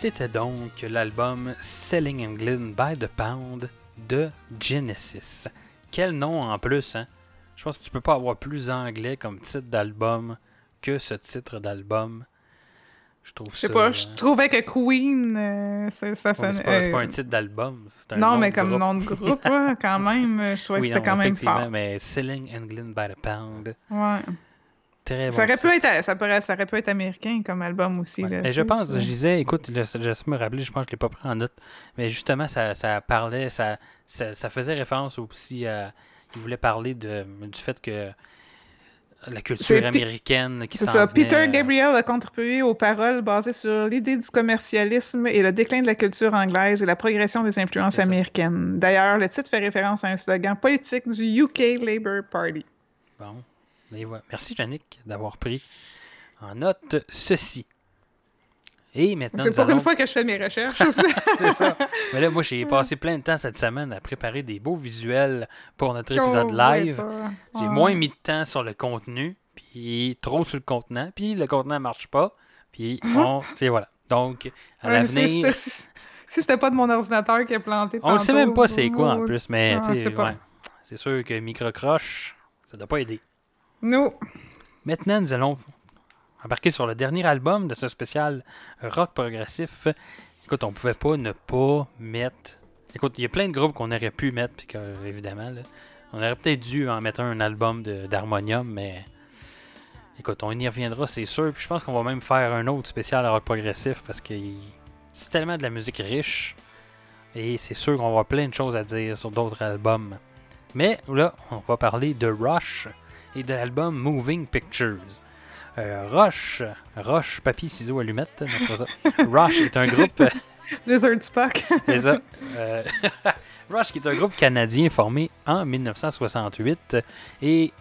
S1: C'était donc l'album Selling England by the Pound de Genesis. Quel nom en plus, hein? Je pense que tu peux pas avoir plus anglais comme titre d'album que ce titre d'album. Je trouve
S2: Je sais
S1: ça,
S2: pas,
S1: euh,
S2: je trouvais que Queen, euh, ça, sonnait.
S1: c'est pas, pas
S2: euh,
S1: un titre d'album. c'est un
S2: non, mais comme
S1: groupe.
S2: nom de groupe, ouais, quand même, euh, je trouvais
S1: Oui,
S2: que c'était quand même fort.
S1: mais Selling England by the Pound.
S2: Ouais.
S1: Très
S2: Ça
S1: bon
S2: aurait, pu être, ça, pourrait, ça aurait pu être américain comme album aussi.
S1: Ouais.
S2: là,
S1: Mais je pense, je disais, écoute, je, me rappeler, je pense que je l'ai pas pris en note, mais justement, ça, ça parlait, ça, ça, ça faisait référence aussi à. Il voulait parler de, du fait que la culture américaine qui
S2: C'est
S1: s'en
S2: ça.
S1: venait,
S2: Peter
S1: euh,
S2: Gabriel a contribué aux paroles basées sur l'idée du commercialisme et le déclin de la culture anglaise et la progression des influences américaines. D'ailleurs, le titre fait référence à un slogan politique du UK Labour Party.
S1: Bon. Voilà. Merci, Yannick, d'avoir pris en note ceci. Et maintenant,
S2: C'est pour
S1: allons...
S2: une fois que je fais mes recherches.
S1: C'est ça. Mais là, moi, j'ai passé plein de temps cette semaine à préparer des beaux visuels pour notre épisode live.
S2: pas.
S1: J'ai moins mis de temps sur le contenu, puis trop sur le contenant, puis le contenant marche pas, puis on... c'est voilà. Donc, à.
S2: Ouais,
S1: l'avenir...
S2: Si c'était- pas de mon ordinateur qui est planté.
S1: On ne sait même pas c'est quoi en plus, mais
S2: c'est pas-
S1: ouais. sûr que microcroche, ça doit pas aider. Maintenant, nous allons embarquer sur le dernier album de ce spécial rock progressif. Écoute, on pouvait pas ne pas mettre. Écoute, il y a plein de groupes qu'on aurait pu mettre, puis que, évidemment, là, on aurait peut-être dû en mettre un album de- d'harmonium, mais écoute, on y reviendra, c'est sûr. Puis je pense qu'on va même faire un autre spécial rock progressif parce que c'est tellement de la musique riche. Et c'est sûr qu'on va avoir plein de choses à dire sur d'autres albums. Mais là, on va parler de Rush et de l'album Moving Pictures. Euh, Rush, Rush, papier, ciseaux, allumette, non, c'est pas ça. Rush est un groupe,
S2: Lizard Spock.
S1: c'est ça. Euh, Rush qui est un groupe canadien formé en 1968 et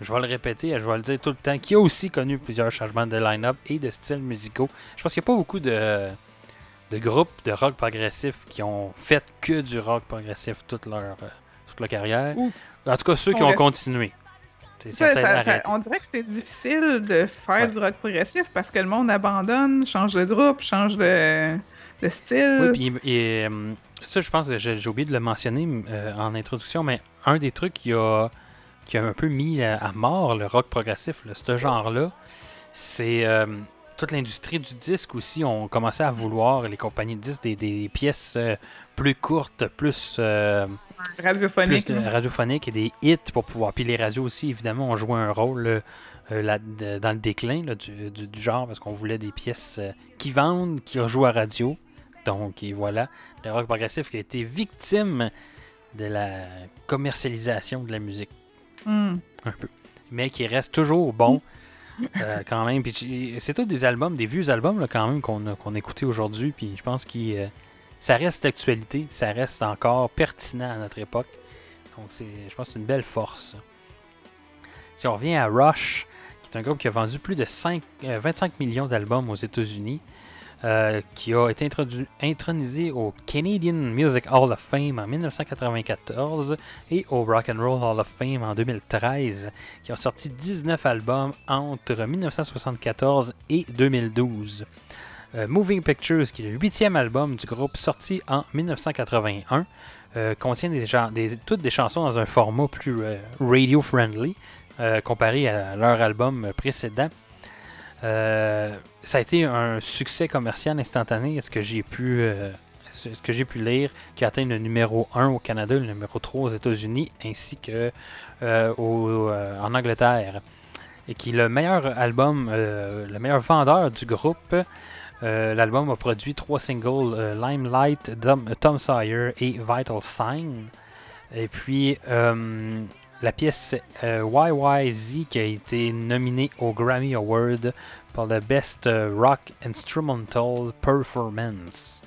S1: je vais le répéter, je vais le dire tout le temps, qui a aussi connu plusieurs changements de line-up et de styles musicaux. Je pense qu'il n'y a pas beaucoup de, de groupes de rock progressif qui ont fait que du rock progressif toute leur, euh, toute leur carrière. En tout cas, ceux qui ont continué.
S2: Ça, ça- ça- on dirait que c'est difficile de faire
S1: Ouais.
S2: du rock progressif parce que le monde abandonne, change de groupe, change de, de style.
S1: Oui, puis et, euh, ça, je pense que j'ai oublié de le mentionner euh, en introduction, mais un des trucs qui a, qui a un peu mis à, à mort le rock progressif, là, ce genre-là, c'est euh, toute l'industrie du disque aussi. On commençait à vouloir, les compagnies de disques, des, des pièces plus courtes, plus, euh, plus
S2: radiophonique.
S1: de- radiophoniques et des hits pour pouvoir. Puis les radios aussi, évidemment, ont joué un rôle euh, euh, là- de- dans le déclin là, du, du- du genre parce qu'on voulait des pièces qui vendent, qui rejouent à radio. Donc, et voilà, le rock progressif qui a été victime de la commercialisation de la musique,
S2: Hmm.
S1: un peu. Mais qui reste toujours bon euh, quand même. C'est tous des albums, des vieux albums là, quand même qu'on a écoutés aujourd'hui. Puis je pense que ça reste d'actualité, ça reste encore pertinent à notre époque. Donc je pense que c'est une belle force. Si on revient à Rush, qui est un groupe qui a vendu plus de 5, euh, 25 millions d'albums aux États-Unis, euh, qui a été intronisé au Canadian Music Hall of Fame en 1994 et au Rock and Roll Hall of Fame en 2013, qui ont sorti 19 albums entre 1974 et 2012. Euh, Moving Pictures, qui est le huitième album du groupe sorti en 1981, euh, contient toutes des chansons dans un format plus euh, radio-friendly comparé à leur album précédent. Ça a été un succès commercial instantané, est-ce que j'ai pu, que j'ai pu lire, qui a atteint le numéro 1 au Canada, le numéro 3 aux États-Unis, ainsi que en Angleterre? Et qui est le meilleur album, euh, le meilleur vendeur du groupe. Euh, L'album a produit trois singles euh, Limelight, Tom, Sawyer et Vital Sign. Et puis euh, la pièce YYZ qui a été nominée au Grammy Award pour le Best Rock Instrumental Performance.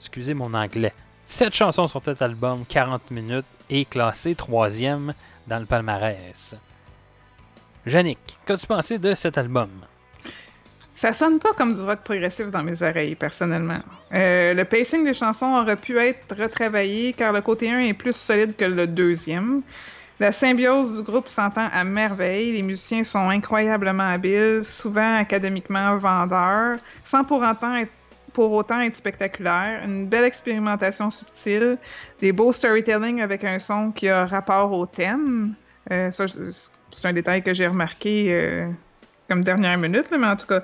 S1: Excusez mon anglais. Sept chansons sur cet album, 40 minutes, et classé troisième dans le palmarès. Yannick, qu'as-tu pensé de cet album?
S2: Ça sonne pas comme du rock progressif dans mes oreilles, personnellement. Euh, le pacing des chansons aurait pu être retravaillé car le côté 1 est plus solide que le deuxième. La symbiose du groupe s'entend à merveille. Les musiciens sont incroyablement habiles, souvent académiquement vendeurs, sans pour autant être, pour spectaculaires. Une belle expérimentation subtile, des beaux storytelling avec un son qui a rapport au thème. Euh, ça, c'est un détail que j'ai remarqué euh, comme dernière minute, là, mais en tout cas,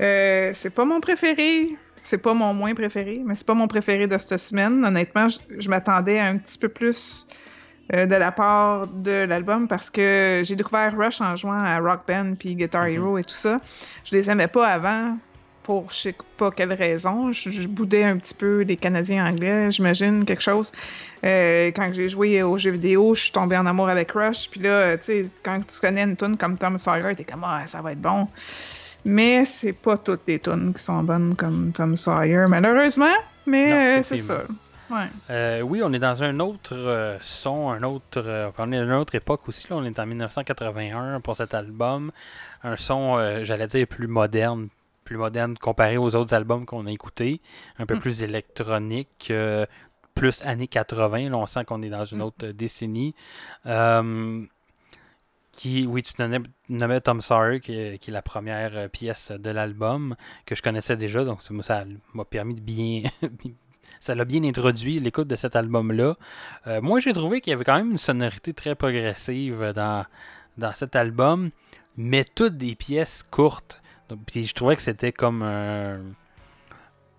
S2: euh, c'est pas mon préféré. C'est pas mon moins préféré, mais c'est pas mon préféré de cette semaine. Honnêtement, je, je m'attendais à un petit peu plus euh, de la part de l'album parce que j'ai découvert Rush en jouant à Rock Band puis Guitar
S1: Mhm.
S2: Hero et tout ça. Je les aimais pas avant pour je sais pas quelle raison. Je, je boudais un petit peu les Canadiens anglais, j'imagine, quelque chose. Euh, quand j'ai joué aux jeux vidéo, je suis tombée en amour avec Rush. Puis là, tu sais, quand tu connais une tune comme Tom Sawyer, t'es comme, ah, ça va être bon. Mais c'est pas toutes les tunes qui sont bonnes comme Tom Sawyer, malheureusement. Mais euh, c'est ça. Ouais.
S1: Euh, oui, on est dans un autre euh, son, un autre, euh, on est dans une autre époque aussi. Là, on est en 1981 pour cet album. Un son, j'allais dire, plus moderne, plus moderne comparé aux autres albums qu'on a écoutés. Un peu
S2: Mm.
S1: plus électronique, euh, plus années 80. Là, on sent qu'on est dans une
S2: Mm.
S1: autre euh, décennie. Euh, qui, oui, tu nommais, nommais Tom Sawyer, qui est, qui est la première pièce de l'album, que je connaissais déjà, donc ça m'a- ça m'a permis de bien. ça l'a bien introduit l'écoute de cet album-là. Euh, moi, j'ai trouvé qu'il y avait quand même une sonorité très progressive dans, dans cet album, mais toutes des pièces courtes. Donc, Puis je trouvais que c'était comme un,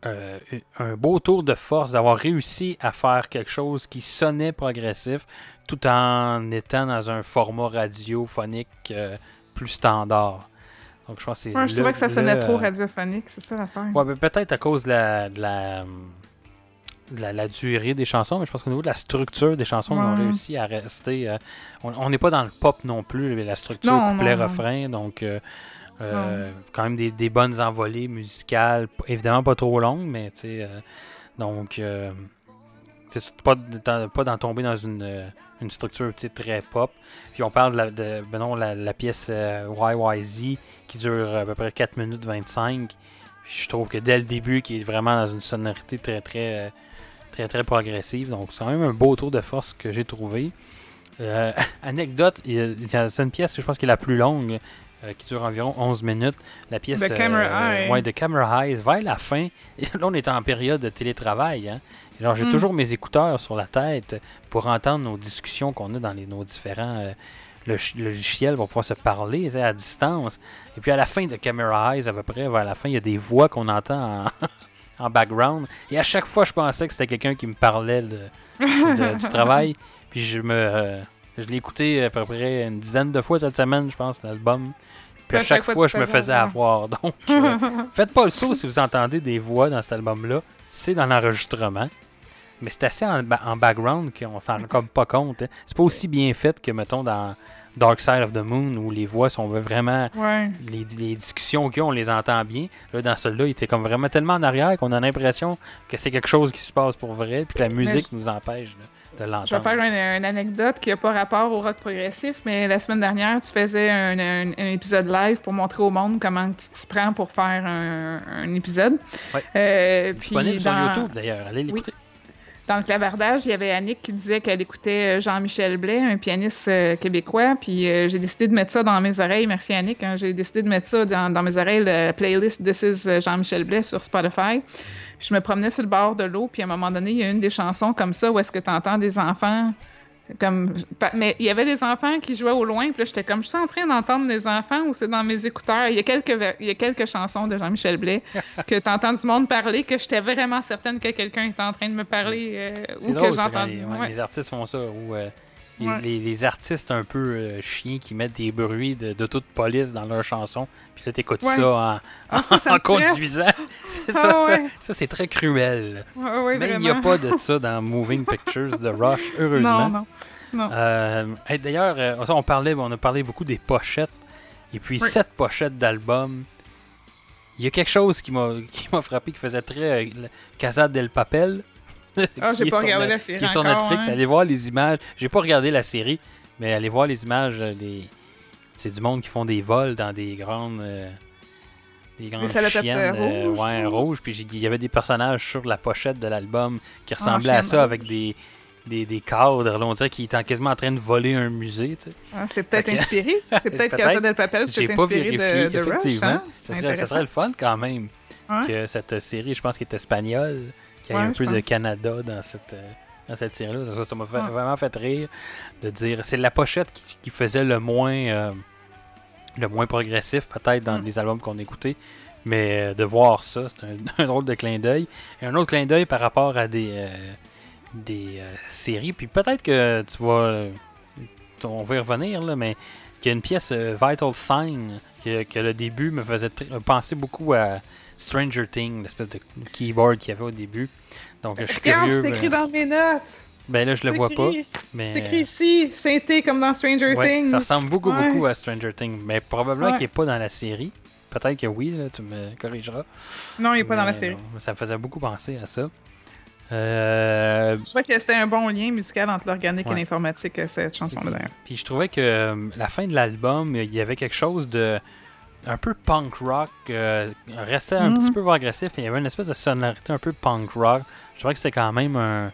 S1: euh, un beau tour de force d'avoir réussi à faire quelque chose qui sonnait progressif tout en étant dans un format radiophonique euh, plus standard. Donc je pense que
S2: Ouais, je
S1: le-
S2: trouvais que ça sonnait
S1: le,
S2: trop
S1: euh,
S2: radiophonique, c'est ça l'affaire.
S1: Ouais, ben, peut-être à cause de la, de la, de la, la durée des chansons, mais je pense qu'au niveau de la structure des chansons, ils ont
S2: Ouais.
S1: réussi à rester. euh, on n'est pas dans le pop non plus, la structure couplet-refrain, donc euh, euh, quand même des, des bonnes envolées musicales, évidemment pas trop longues, mais tu sais. euh, donc, euh, pas, d'en tomber dans une, euh, une structure très pop. Puis on parle de la, de, ben non, la, la pièce euh, YYZ qui dure à peu près 4 minutes 25. Puis je trouve que dès le début, qui est vraiment dans une sonorité très très très très progressive. Donc c'est quand même un beau tour de force que j'ai trouvé. Euh, anecdote, c'est une pièce que je pense qui est la plus longue, euh, qui dure environ 11 minutes. La pièce
S2: The Camera
S1: euh,
S2: High.
S1: ouais, de Camera Eyes, vers la fin. Et là, on est en période de télétravail. Hein? Alors, j'ai
S2: Mm.
S1: toujours mes écouteurs sur la tête pour entendre nos discussions qu'on a dans les, nos différents euh, pour pouvoir se parler à distance. Et puis à la fin de Camera Eyes, à peu près, vers la fin, il y a des voix qu'on entend en, en background. Et à chaque fois, je pensais que c'était quelqu'un qui me parlait de- de- du travail. Puis je me, euh, je l'ai écouté à peu près une dizaine de fois cette semaine, je pense, l'album. Puis à chaque, fois, je me
S2: faisais avoir.
S1: Donc, euh, faites pas le saut si vous entendez des voix dans cet album-là. C'est dans l'enregistrement. Mais c'est assez en, en background qu'on s'en rend comme pas compte. hein. C'est pas aussi bien fait que, mettons, dans Dark Side of the Moon, où les voix sont vraiment
S2: Ouais.
S1: les, les discussions qu'il y a, on les entend bien. Là, dans celui-là, il était comme vraiment tellement en arrière qu'on a l'impression que c'est quelque chose qui se passe pour vrai, puis que la musique nous empêche là, de
S2: Je vais faire une, une anecdote qui n'a pas rapport au rock progressif, mais la semaine dernière, tu faisais un, un- un épisode live pour montrer au monde comment tu te prends pour faire un, un épisode.
S1: Ouais.
S2: Euh,
S1: Disponible sur
S2: dans-
S1: YouTube d'ailleurs, allez l'écouter.
S2: Dans le clavardage, il y avait Annick qui disait qu'elle écoutait euh, Jean-Michel Blais, un pianiste euh, québécois. Puis euh, j'ai décidé de mettre ça dans mes oreilles. Merci Annick. hein. j'ai décidé de mettre ça dans, dans mes oreilles, la playlist This is Jean-Michel Blais sur Spotify. Je me promenais sur le bord de l'eau, puis à un moment donné, il y a une des chansons comme ça où est-ce que tu entends des enfants. Comme, mais il y avait des enfants qui jouaient au loin, puis là, j'étais comme, je suis en train d'entendre des enfants ou c'est dans mes écouteurs? Il y a quelques, il y a quelques chansons de Jean-Michel Blais que tu entends du monde parler, que j'étais vraiment certaine que quelqu'un était en train de me parler euh, ou que
S1: les, ouais,
S2: ouais.
S1: les artistes font ça, ou euh, les,
S2: Ouais.
S1: les- les artistes un peu euh, chiens qui mettent des bruits de, de toute police dans leurs chansons, puis là, t'écoutes
S2: Ouais.
S1: ça en,
S2: Ah, ça, ça
S1: en conduisant. C'est
S2: Ah
S1: ça, ça,
S2: ouais.
S1: ça, c'est très cruel.
S2: Ouais,
S1: Mais il n'y a pas de ça dans Moving Pictures de Rush, heureusement.
S2: Non, non. non.
S1: Euh, hey, D'ailleurs, euh, on, parlait, on a parlé beaucoup des pochettes. Et puis,
S2: Oui.
S1: cette pochette d'album, il y a quelque chose qui m'a qui m'a frappé qui faisait très euh, Casa del Papel.
S2: Ah, j'ai pas regardé la série
S1: Qui est sur
S2: encore,
S1: Netflix.
S2: hein.
S1: Allez voir les images. J'ai pas regardé la série, mais allez voir les images euh, des. C'est du monde qui font des vols dans des grandes. euh, des grandes
S2: salopettes,
S1: chiennes
S2: euh,
S1: euh,
S2: rouges,
S1: ouais,
S2: là.
S1: rouges. Puis il y avait des personnages sur la pochette de l'album qui ressemblaient à ça avec des, des, des cadres. Là, on dirait qu'ils étaient quasiment en train de voler un musée. tu sais.
S2: Ah, c'est peut-être inspiré. C'est peut-être
S1: Peut-être.
S2: Casa del Papel,
S1: pas
S2: inspiré
S1: vérifié,
S2: de, de Rush. Hein?
S1: Ça serait, ça serait le fun quand même que cette série, je pense, qui est espagnole, qu'il y ait
S2: Ouais,
S1: un peu de. Canada dans cette, euh, dans cette série-là. Ça, m'a fait-
S2: Ouais.
S1: vraiment fait rire de dire. C'est la pochette qui, qui faisait le moins, euh, le moins progressif, peut-être, dans
S2: Mm.
S1: les albums qu'on écoutait. Mais euh, de voir ça, c'est un, un drôle de clin d'œil. Et un autre clin d'œil par rapport à des, euh, des séries. Puis peut-être que tu vas. on va y revenir, là, mais qu'il y a une pièce euh, Vital Sign que, que le début me faisait penser beaucoup à Stranger Things, l'espèce de keyboard qu'il y avait au début. Donc, je suis
S2: Regarde,
S1: curieux.
S2: c'est écrit
S1: ben,
S2: dans mes notes.
S1: ben là, je le vois pas. Mais
S2: C'est écrit ici, synthé comme dans Stranger
S1: ouais,
S2: Things.
S1: ça ressemble beaucoup,
S2: Ouais.
S1: beaucoup à Stranger Things. Mais probablement
S2: Ouais.
S1: qu'il n'est pas dans la série. Peut-être que oui, là, tu me corrigeras.
S2: Non, il est pas dans la série.
S1: non, ça me faisait beaucoup penser à ça. Euh,
S2: Je crois que c'était un bon lien musical entre l'organique et l'informatique, cette chanson-là d'ailleurs.
S1: Puis je trouvais que euh, la fin de l'album, il y avait quelque chose de un peu punk rock, euh, restait un
S2: Mhm.
S1: petit peu agressif, mais il y avait une espèce de sonorité un peu punk rock. Je trouvais que c'était quand même un.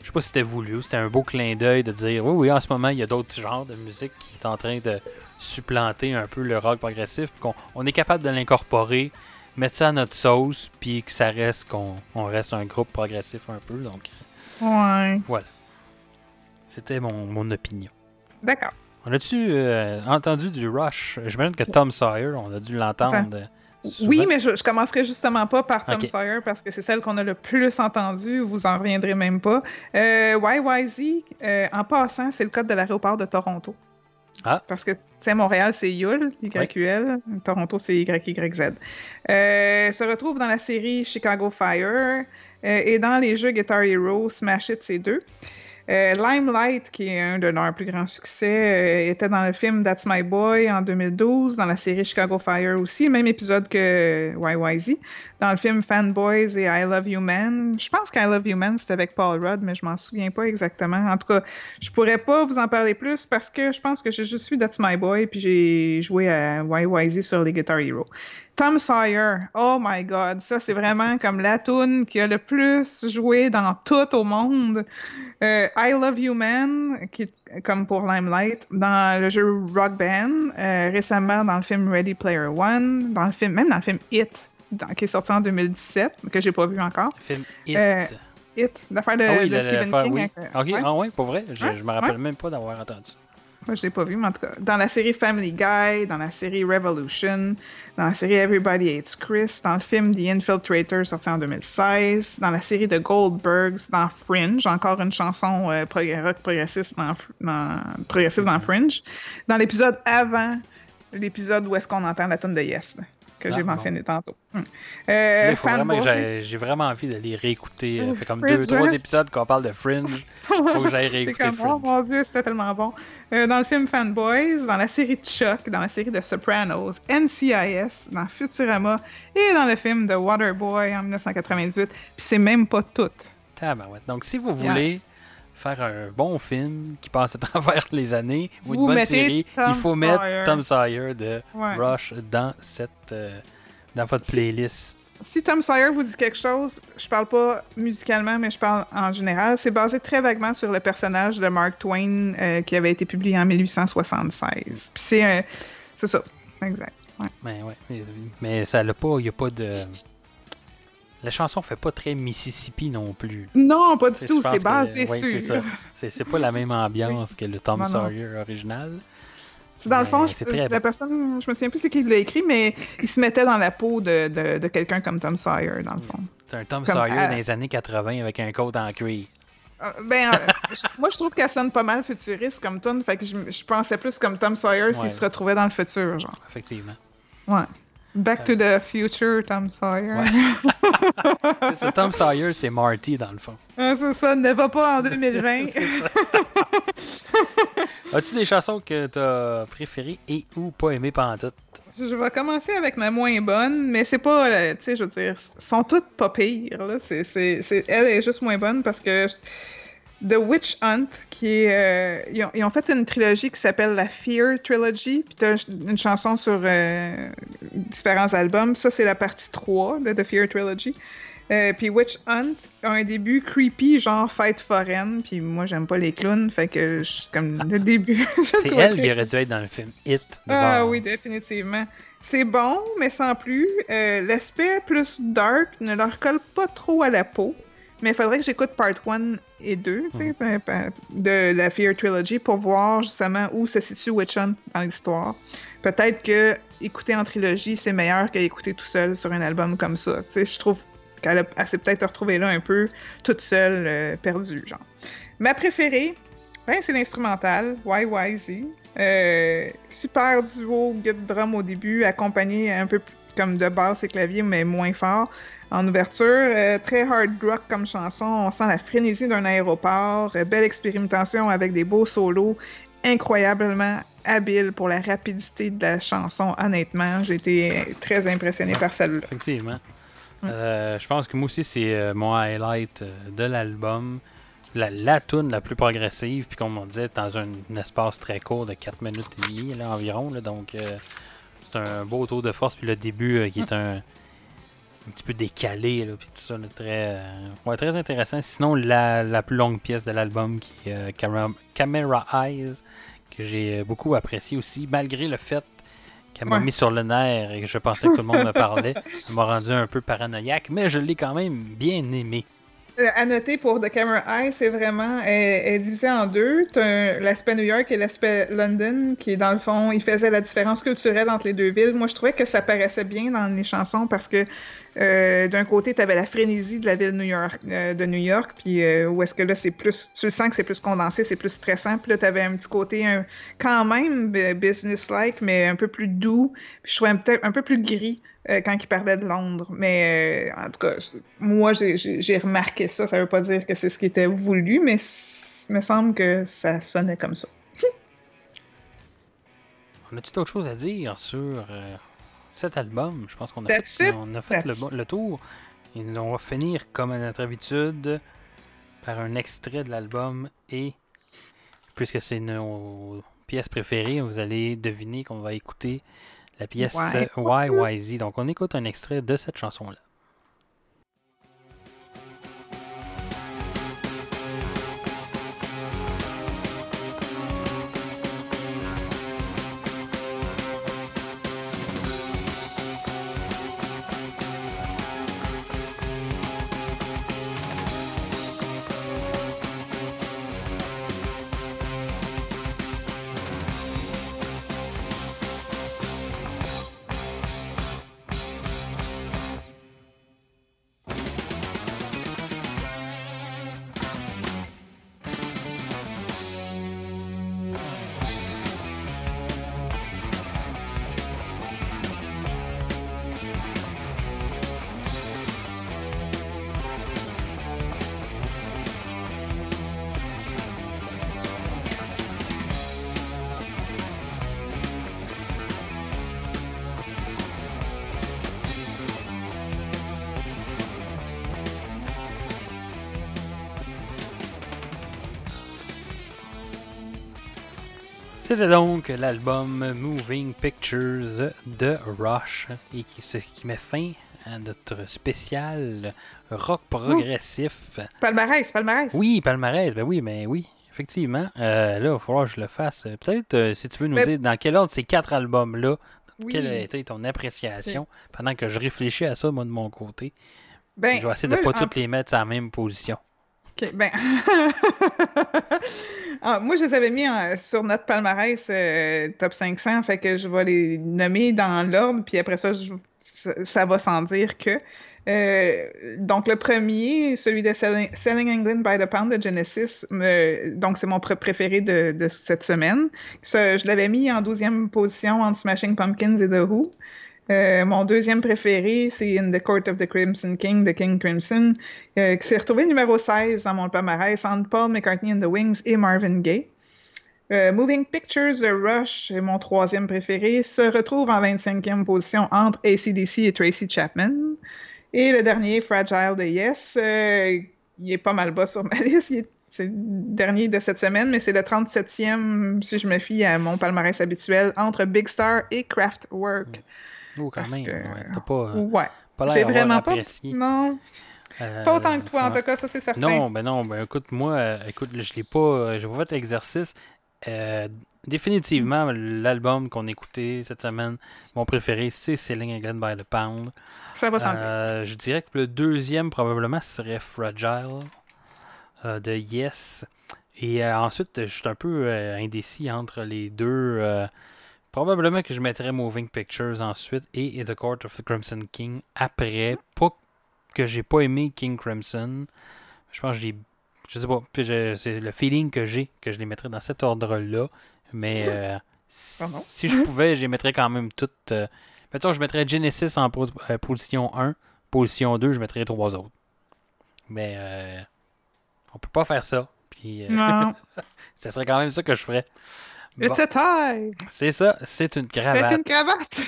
S1: Je sais pas si c'était voulu, ou c'était un beau clin d'œil de dire oui, oui, en ce moment, il y a d'autres genres de musique qui est en train de supplanter un peu le rock progressif, qu'on on est capable de l'incorporer, mettre ça à notre sauce, puis que ça reste qu'on on reste un groupe progressif un peu. Donc,
S2: Ouais.
S1: c'était mon, mon opinion.
S2: D'accord.
S1: On a-tu euh, entendu du Rush? J'imagine que Tom Sawyer, on a dû l'entendre. euh, souvent.
S2: Oui, mais je, je commencerai justement pas par Tom. Sawyer parce que c'est celle qu'on a le plus entendue. Vous en reviendrez même pas. Euh, YYZ, euh, en passant, c'est le code de l'aéroport de Toronto.
S1: Ah.
S2: Parce que, tu sais, Montréal, c'est YUL, YUL. Toronto, c'est YYZ. Euh, se retrouve dans la série Chicago Fire et dans les jeux Guitar Hero, Smash It, c'est deux. Euh, Limelight, qui est un de leurs plus grands succès, euh, était dans le film That's My Boy en 2012, dans la série Chicago Fire aussi, même épisode que YYZ. Dans le film Fanboys et I Love You Man. Je pense qu'I Love You Man, c'était avec Paul Rudd, mais je m'en souviens pas exactement. En tout cas, je pourrais pas vous en parler plus parce que je pense que j'ai juste vu That's My Boy, puis j'ai joué à YYZ sur les Guitar Hero. Tom Sawyer, oh my god, ça c'est vraiment comme la tune qui a le plus joué dans tout au monde. Euh, I Love You Man, comme pour Limelight, dans le jeu Rock Band, euh, récemment dans le film Ready Player One, dans le film, même dans le film Hit, dans- qui est sorti en 2017, que j'ai pas vu encore.
S1: Le film Hit.
S2: Euh, Hit, l'affaire de,
S1: ah oui,
S2: de
S1: le-
S2: Stephen King.
S1: oui.
S2: avec-
S1: Ok,
S2: ouais.
S1: ah pour vrai? Je,
S2: Ouais,
S1: je me rappelle
S2: ouais.
S1: même pas d'avoir entendu.
S2: Moi, je l'ai pas vu, mais en tout cas, dans la série Family Guy, dans la série Revolution, dans la série Everybody Hates Chris, dans le film The Infiltrator sorti en 2016, dans la série de Goldbergs, dans Fringe, encore une chanson euh, prog- rock progressiste dans, dans, progressive dans Fringe, dans l'épisode avant l'épisode où est-ce qu'on entend la tune de Yes, là, que
S1: Ah,
S2: j'ai
S1: bon.
S2: mentionné tantôt. Hum. Euh,
S1: il faut vraiment J'ai vraiment envie de les réécouter. Ça fait comme
S2: Fringe,
S1: deux, trois épisodes qu'on parle de Fringe. Faut que j'aille réécouter
S2: comme, oh
S1: Fringe.
S2: mon dieu, c'était tellement bon. Euh, dans le film Fanboys, dans la série Chuck, dans la série de Sopranos, NCIS, dans Futurama et dans le film The Waterboy en 1998. Puis c'est même pas tout.
S1: Donc, si vous voulez faire un bon film qui passe à travers les années ou une
S2: Vous
S1: bonne série,
S2: Tom
S1: il faut
S2: Sawyer.
S1: mettre Tom Sawyer de
S2: Ouais.
S1: Rush dans cette euh, dans votre playlist.
S2: Si Tom Sawyer vous dit quelque chose, je parle pas musicalement, mais je parle en général. C'est basé très vaguement sur le personnage de Mark Twain euh, qui avait été publié en 1876. Puis c'est c'est ça, exact.
S1: Mais ouais, mais, mais ça l'a pas, il y a pas de la chanson fait pas très Mississippi non plus.
S2: Non, pas du tout. C'est basé
S1: ouais, ça. C'est pas la même ambiance que le Tom
S2: Non, non.
S1: Sawyer original.
S2: C'est dans le fond,
S1: c'est
S2: je-
S1: très
S2: la personne, je me souviens plus c'est qui l'a écrit, mais il se mettait dans la peau de, de, de quelqu'un comme Tom Sawyer, dans le fond.
S1: C'est un Tom
S2: Comme,
S1: Sawyer
S2: euh,
S1: dans les années 80 avec un coat en cuir.
S2: Euh, ben, euh, moi, je trouve qu'elle sonne pas mal futuriste comme tune, fait que je, je pensais plus comme Tom Sawyer
S1: Ouais.
S2: s'il se retrouvait dans le futur, genre.
S1: Effectivement.
S2: Ouais. Back to the future, Tom Sawyer.
S1: Ouais. c'est Tom Sawyer, c'est Marty dans le fond.
S2: Ah, c'est ça, ne va pas en 2020.
S1: C'est ça. As-tu des chansons que t'as préférées et ou pas aimées pendant tout?
S2: Je vais commencer avec ma moins bonne, mais c'est pas, euh, tu sais, je veux dire, sont toutes pas pires, là. C'est, c'est, c'est- elle est juste moins bonne parce que The Witch Hunt, qui est, euh, ils, ont, ils ont fait une trilogie qui s'appelle la Fear Trilogy, puis t'as une chanson sur euh, différents albums. Ça, c'est la partie 3 de The Fear Trilogy. Euh, puis Witch Hunt a un début creepy, genre fête foraine, puis moi, j'aime pas les clowns, fait que je, comme le début...
S1: C'est elle
S2: très
S1: qui aurait dû être dans le film Hit.
S2: ah oui, définitivement. C'est bon, mais sans plus. Euh, L'aspect plus dark ne leur colle pas trop à la peau. Mais il faudrait que j'écoute part 1 et 2 tu sais, ben, ben, de la Fear Trilogy pour voir justement où se situe Witch Hunt dans l'histoire. Peut-être que écouter en trilogie, c'est meilleur qu'écouter tout seul sur un album comme ça. Tu sais, je trouve qu'elle s'est peut-être retrouvée là un peu toute seule, euh, perdue, genre. Ma préférée, ben, c'est l'instrumental, YYZ. Euh, super duo, guide drum au début, accompagné un peu comme de basse et clavier, mais moins fort. En ouverture, euh, très hard rock comme chanson. On sent la frénésie d'un aéroport. euh, belle expérimentation avec des beaux solos. Incroyablement habile pour la rapidité de la chanson, honnêtement. J'ai été très impressionnée par celle-là.
S1: Effectivement. Euh, je pense que moi aussi, c'est euh, mon highlight euh, de l'album. La, la tune la plus progressive, puis comme on disait, dans un, un espace très court de 4 minutes et demie là, environ. là. donc, euh, c'est un beau tour de force. Puis le début euh, qui est un, un petit peu décalé, là, puis tout ça, là, très, euh, ouais, très intéressant. Sinon, la, la plus longue pièce de l'album, qui est euh, Camera, Camera Eyes, que j'ai euh, beaucoup apprécié aussi, malgré le fait qu'elle m'a
S2: Ouais.
S1: mis sur le nerf et que je pensais que tout le monde me parlait. Ça m'a rendu un peu paranoïaque, mais je l'ai quand même bien aimé.
S2: Euh, À noter pour The Camera Eye, c'est vraiment elle, est divisée en deux. T'as l'aspect New York et l'aspect London, qui dans le fond, il faisait la différence culturelle entre les deux villes. Moi, je trouvais que ça paraissait bien dans les chansons parce que euh, d'un côté, tu avais la frénésie de la ville New York, euh, de New York, puis euh, où est-ce que là, c'est plus, tu sens que c'est plus condensé, c'est plus stressant. Puis là, tu avais un petit côté un- quand même business-like, mais un peu plus doux. Puis je trouvais un peu plus gris euh, quand il parlait de Londres. Mais euh, en tout cas, moi, j'ai- remarqué ça. Ça veut pas dire que c'est ce qui était voulu, mais il me semble que ça sonnait comme ça.
S1: On a-tu d'autres choses à dire sur euh, cet album? Je pense qu'on a
S2: That's
S1: fait,
S2: it.
S1: on a fait le,
S2: That's-
S1: bo- le tour. Et on va finir, comme à notre habitude, par un extrait de l'album. Et puisque c'est nos pièces préférées, vous allez deviner qu'on va écouter la pièce YYZ. Donc on écoute un extrait de cette chanson-là. C'était donc l'album Moving Pictures de Rush et qui, ce qui met fin à notre spécial rock progressif.
S2: Palmarès, palmarès.
S1: Oui, palmarès, ben oui, ben oui, effectivement. Euh, là, il va falloir que je le fasse. Peut-être euh, si tu veux nous
S2: Mais-
S1: dire dans quel ordre ces quatre albums-là,
S2: Oui.
S1: quelle a été ton appréciation pendant que je réfléchis à ça, moi, de mon côté.
S2: Ben,
S1: je vais essayer de
S2: moi,
S1: pas
S2: en-
S1: toutes les mettre à la même position.
S2: Ok, ben. Ah, moi, je les avais mis en- sur notre palmarès euh, top 500, fait que je vais les nommer dans l'ordre, puis après ça, ça, va sans dire que. Euh, donc, le premier, celui de Selling, England by the Pound de Genesis, donc c'est mon pr- préféré de, cette semaine. Je l'avais mis en 12e position entre Smashing Pumpkins et The Who. Euh, mon deuxième préféré, c'est In the Court of the Crimson King de King Crimson, euh, qui s'est retrouvé numéro 16 dans mon palmarès entre Paul McCartney and the Wings et Marvin Gaye. Euh, Moving Pictures de Rush, mon troisième préféré, se retrouve en 25e position entre ACDC et Tracy Chapman. Et le dernier, Fragile de Yes, il est pas mal bas sur ma liste. C'est le dernier de cette semaine, mais c'est le 37e, si je me fie à mon palmarès habituel, entre Big Star et Kraftwerk.
S1: Oh, quand
S2: Parce
S1: même,
S2: que-
S1: ouais, t'as pas, euh,
S2: Ouais.
S1: pas
S2: J'ai vraiment pas. Non,
S1: Euh,
S2: pas autant que toi, en tout cas, ça c'est certain.
S1: Non, ben non, ben écoute, moi, euh, écoute, je l'ai pas, j'ai pas fait l'exercice. Euh, définitivement, l'album qu'on écoutait cette semaine, mon préféré, c'est Selling England by the Pound.
S2: Ça va
S1: je dirais que le deuxième, probablement, serait Fragile de Yes. Et ensuite, je suis un peu indécis entre les deux. Probablement que je mettrais Moving Pictures ensuite et The Court of the Crimson King après. Pas que j'ai pas aimé King Crimson. Je pense que j'ai. Je sais pas. C'est le feeling que j'ai que je les mettrais dans cet ordre-là. Mais euh,
S2: Pardon?
S1: si je pouvais, je les mettrais quand même toutes. euh, Mettons, je mettrais Genesis en pos- euh, position 1. Position 2, je mettrais trois autres. Mais on peut pas faire ça. Puis ça serait quand même ça que je ferais. Bon,
S2: It's a tie!
S1: c'est ça, c'est une cravate.
S2: Faites une cravate!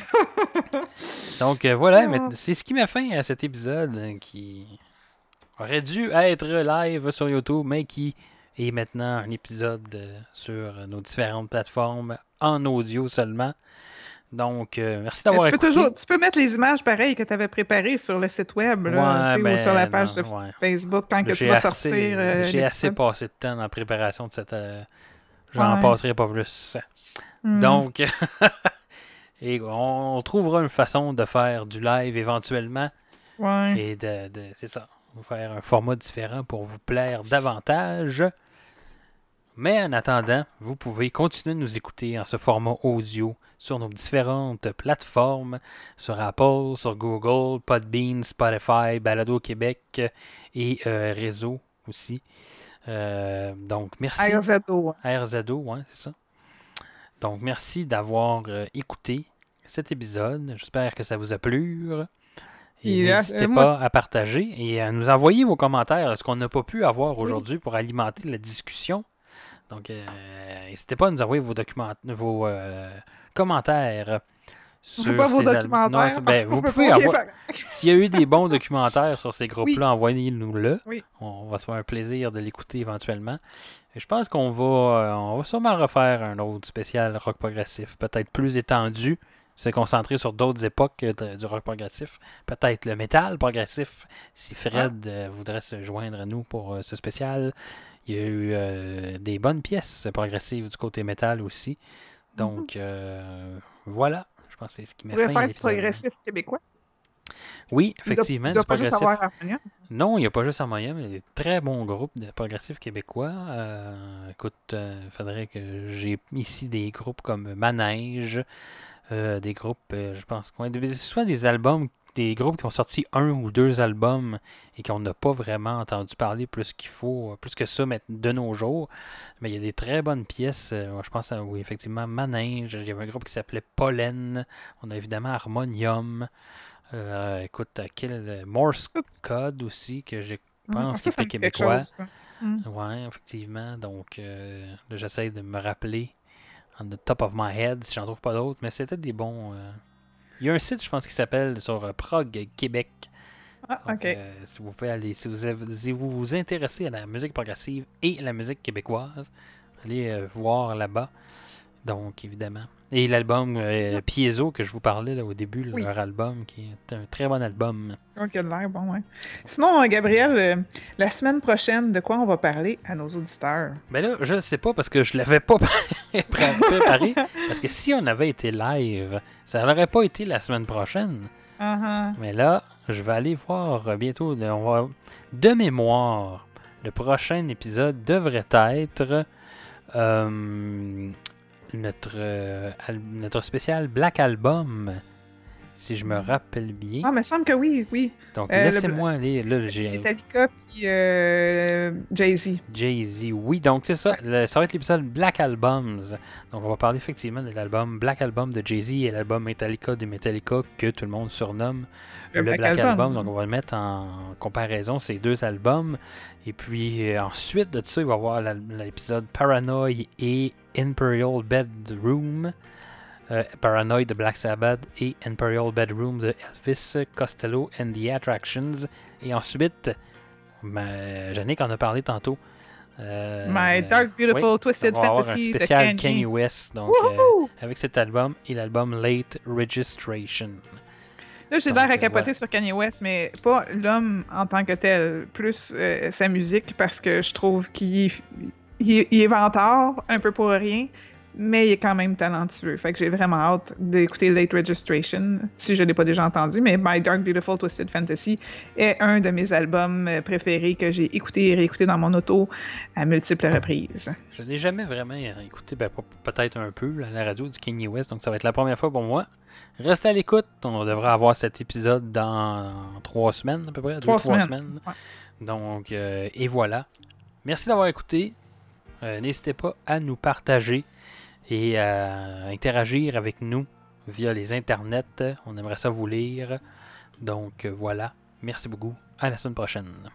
S1: Donc euh, voilà,
S2: Ah.
S1: mais c'est ce qui m'a fait à cet épisode euh, qui aurait dû être live sur YouTube, mais qui est maintenant un épisode euh, sur nos différentes plateformes en audio seulement. Donc, euh, merci d'avoir écouté.
S2: toujours, tu peux mettre les images pareilles que tu avais préparées sur le site web là,
S1: Ouais, ben,
S2: ou sur la page
S1: non,
S2: de
S1: ouais.
S2: Facebook quand que tu vas
S1: assez-
S2: sortir. euh,
S1: J'ai assez passé de temps la préparation de cette. euh, J'en
S2: Ouais.
S1: passerai pas plus.
S2: Hmm.
S1: Donc, et on trouvera une façon de faire du live éventuellement.
S2: Ouais.
S1: Et de, de- c'est ça. Faire un format différent pour vous plaire davantage. Mais en attendant, vous pouvez continuer de nous écouter en ce format audio sur nos différentes plateformes, sur Apple, sur Google, Podbean, Spotify, Balado Québec et euh, réseau aussi. Euh, donc, merci.
S2: RZO.
S1: RZO, ouais, c'est ça. Donc, merci d'avoir euh, écouté cet épisode. J'espère que ça vous a plu.
S2: Là,
S1: n'hésitez
S2: euh,
S1: pas à partager et à nous envoyer vos commentaires, ce qu'on n'a pas pu avoir aujourd'hui pour alimenter la discussion. Donc, euh, n'hésitez pas à nous envoyer vos, vos euh, commentaires. Sur
S2: pas vos documentaires.
S1: Non, ben,
S2: qu'on
S1: vous pouvez avoir, s'il y a eu des bons documentaires sur ces groupes-là, envoyez-nous-le.
S2: Oui.
S1: On va se faire un plaisir de l'écouter éventuellement. Et je pense qu'on va, euh, on va sûrement refaire un autre spécial rock progressif, peut-être plus étendu, se concentrer sur d'autres époques euh, de- du rock progressif. Peut-être le métal progressif, si Fred euh, voudrait se joindre à nous pour ce spécial. Il y a eu euh, des bonnes pièces progressives du côté métal aussi. Donc, euh, voilà. Je pense que c'est ce qui m'a fait
S2: faire du progressif québécois.
S1: Oui,
S2: Il doit-
S1: effectivement,
S2: Il
S1: du
S2: doit pas juste avoir.
S1: Non, il n'y a pas juste Harmonium, il y a des très bons groupes de progressifs québécois. Euh, écoute, il faudrait que j'ai ici des groupes comme Manège, euh, des groupes, euh, je pense, soit des albums, des groupes qui ont sorti un ou deux albums et qu'on n'a pas vraiment entendu parler plus qu'il faut, plus que ça mais de nos jours. Mais il y a des très bonnes pièces. euh, je pense à, oui, effectivement, Manège. Il y avait un groupe qui s'appelait Pollen. On a évidemment Harmonium. Euh, écoute, quel euh, Morse Code aussi, que je pense
S2: Ah, ça,
S1: qu'il
S2: ça
S1: était
S2: me dit quelque
S1: québécois.
S2: chose, ça.
S1: Ouais, effectivement. Donc, euh, j'essaie de me rappeler on the top of my head si j'en trouve pas d'autres, mais c'était des bons. euh, Il y a un site, je pense, qui s'appelle sur euh, Prog Québec.
S2: Ah,
S1: Donc,
S2: ok.
S1: euh, si vous pouvez aller, si vous, avez- si vous vous intéressez à la musique progressive et la musique québécoise, allez euh, voir là-bas. Donc, évidemment. Et l'album euh, Piezo que je vous parlais là, au début,
S2: Oui.
S1: leur album, qui est un très bon album.
S2: Ok, de l'air, bon, ouais. Sinon, euh, Gabriel, euh, la semaine prochaine, de quoi on va parler à nos auditeurs?
S1: Ben là, je sais pas parce que je l'avais pas pré- préparé. parce que si on avait été live, ça n'aurait pas été la semaine prochaine.
S2: Ah, ah.
S1: Mais là, je vais aller voir euh, bientôt. de- on va- de mémoire, le prochain épisode devrait être euh, notre, euh, notre spécial Black Album. Si je me rappelle bien.
S2: Ah, mais il semble que oui, oui.
S1: Donc,
S2: euh, le
S1: laissez-moi aller. Là, j'ai
S2: Metallica puis euh, Jay-Z.
S1: Jay-Z. Oui, donc c'est ça. Le- ça va être l'épisode Black Albums. Donc on va parler effectivement de l'album Black Album de Jay-Z et l'album Metallica de Metallica que tout le monde surnomme le, Black, Album. Donc on va le mettre en comparaison ces deux albums. Et puis euh, ensuite de ça, il va y avoir l'épisode Paranoid et Imperial Bedroom. Euh, Paranoid de Black Sabbath et Imperial Bedroom de Elvis Costello and the Attractions. Et ensuite, ben, Yannick en a parlé tantôt. Euh,
S2: My Dark Beautiful
S1: oui,
S2: Twisted
S1: on va avoir un
S2: Fantasy de
S1: spécial
S2: Kanye.
S1: West. Donc, euh, avec cet album et l'album Late Registration.
S2: Là, j'ai l'air à
S1: euh,
S2: capoter
S1: voilà.
S2: sur Kanye West, mais pas l'homme en tant que tel, plus euh, sa musique, parce que je trouve qu'il est- il est, il est vantard, un peu pour rien, mais il est quand même talentueux. Fait que j'ai vraiment hâte d'écouter Late Registration, si je ne l'ai pas déjà entendu, mais My Dark Beautiful Twisted Fantasy est un de mes albums préférés que j'ai écouté et réécouté dans mon auto à multiples reprises.
S1: Je n'ai jamais vraiment écouté, ben, peut-être un peu, là, la radio du Kanye West, donc ça va être la première fois pour moi. Restez à l'écoute, on devrait avoir cet épisode dans trois semaines à peu près, deux,
S2: Trois
S1: trois
S2: semaines.
S1: semaines.
S2: Ouais.
S1: Donc, euh, et voilà. Merci d'avoir écouté. Euh, N'hésitez pas à nous partager et à interagir avec nous via les internets. On aimerait ça vous lire. Donc euh, voilà. Merci beaucoup. À la semaine prochaine.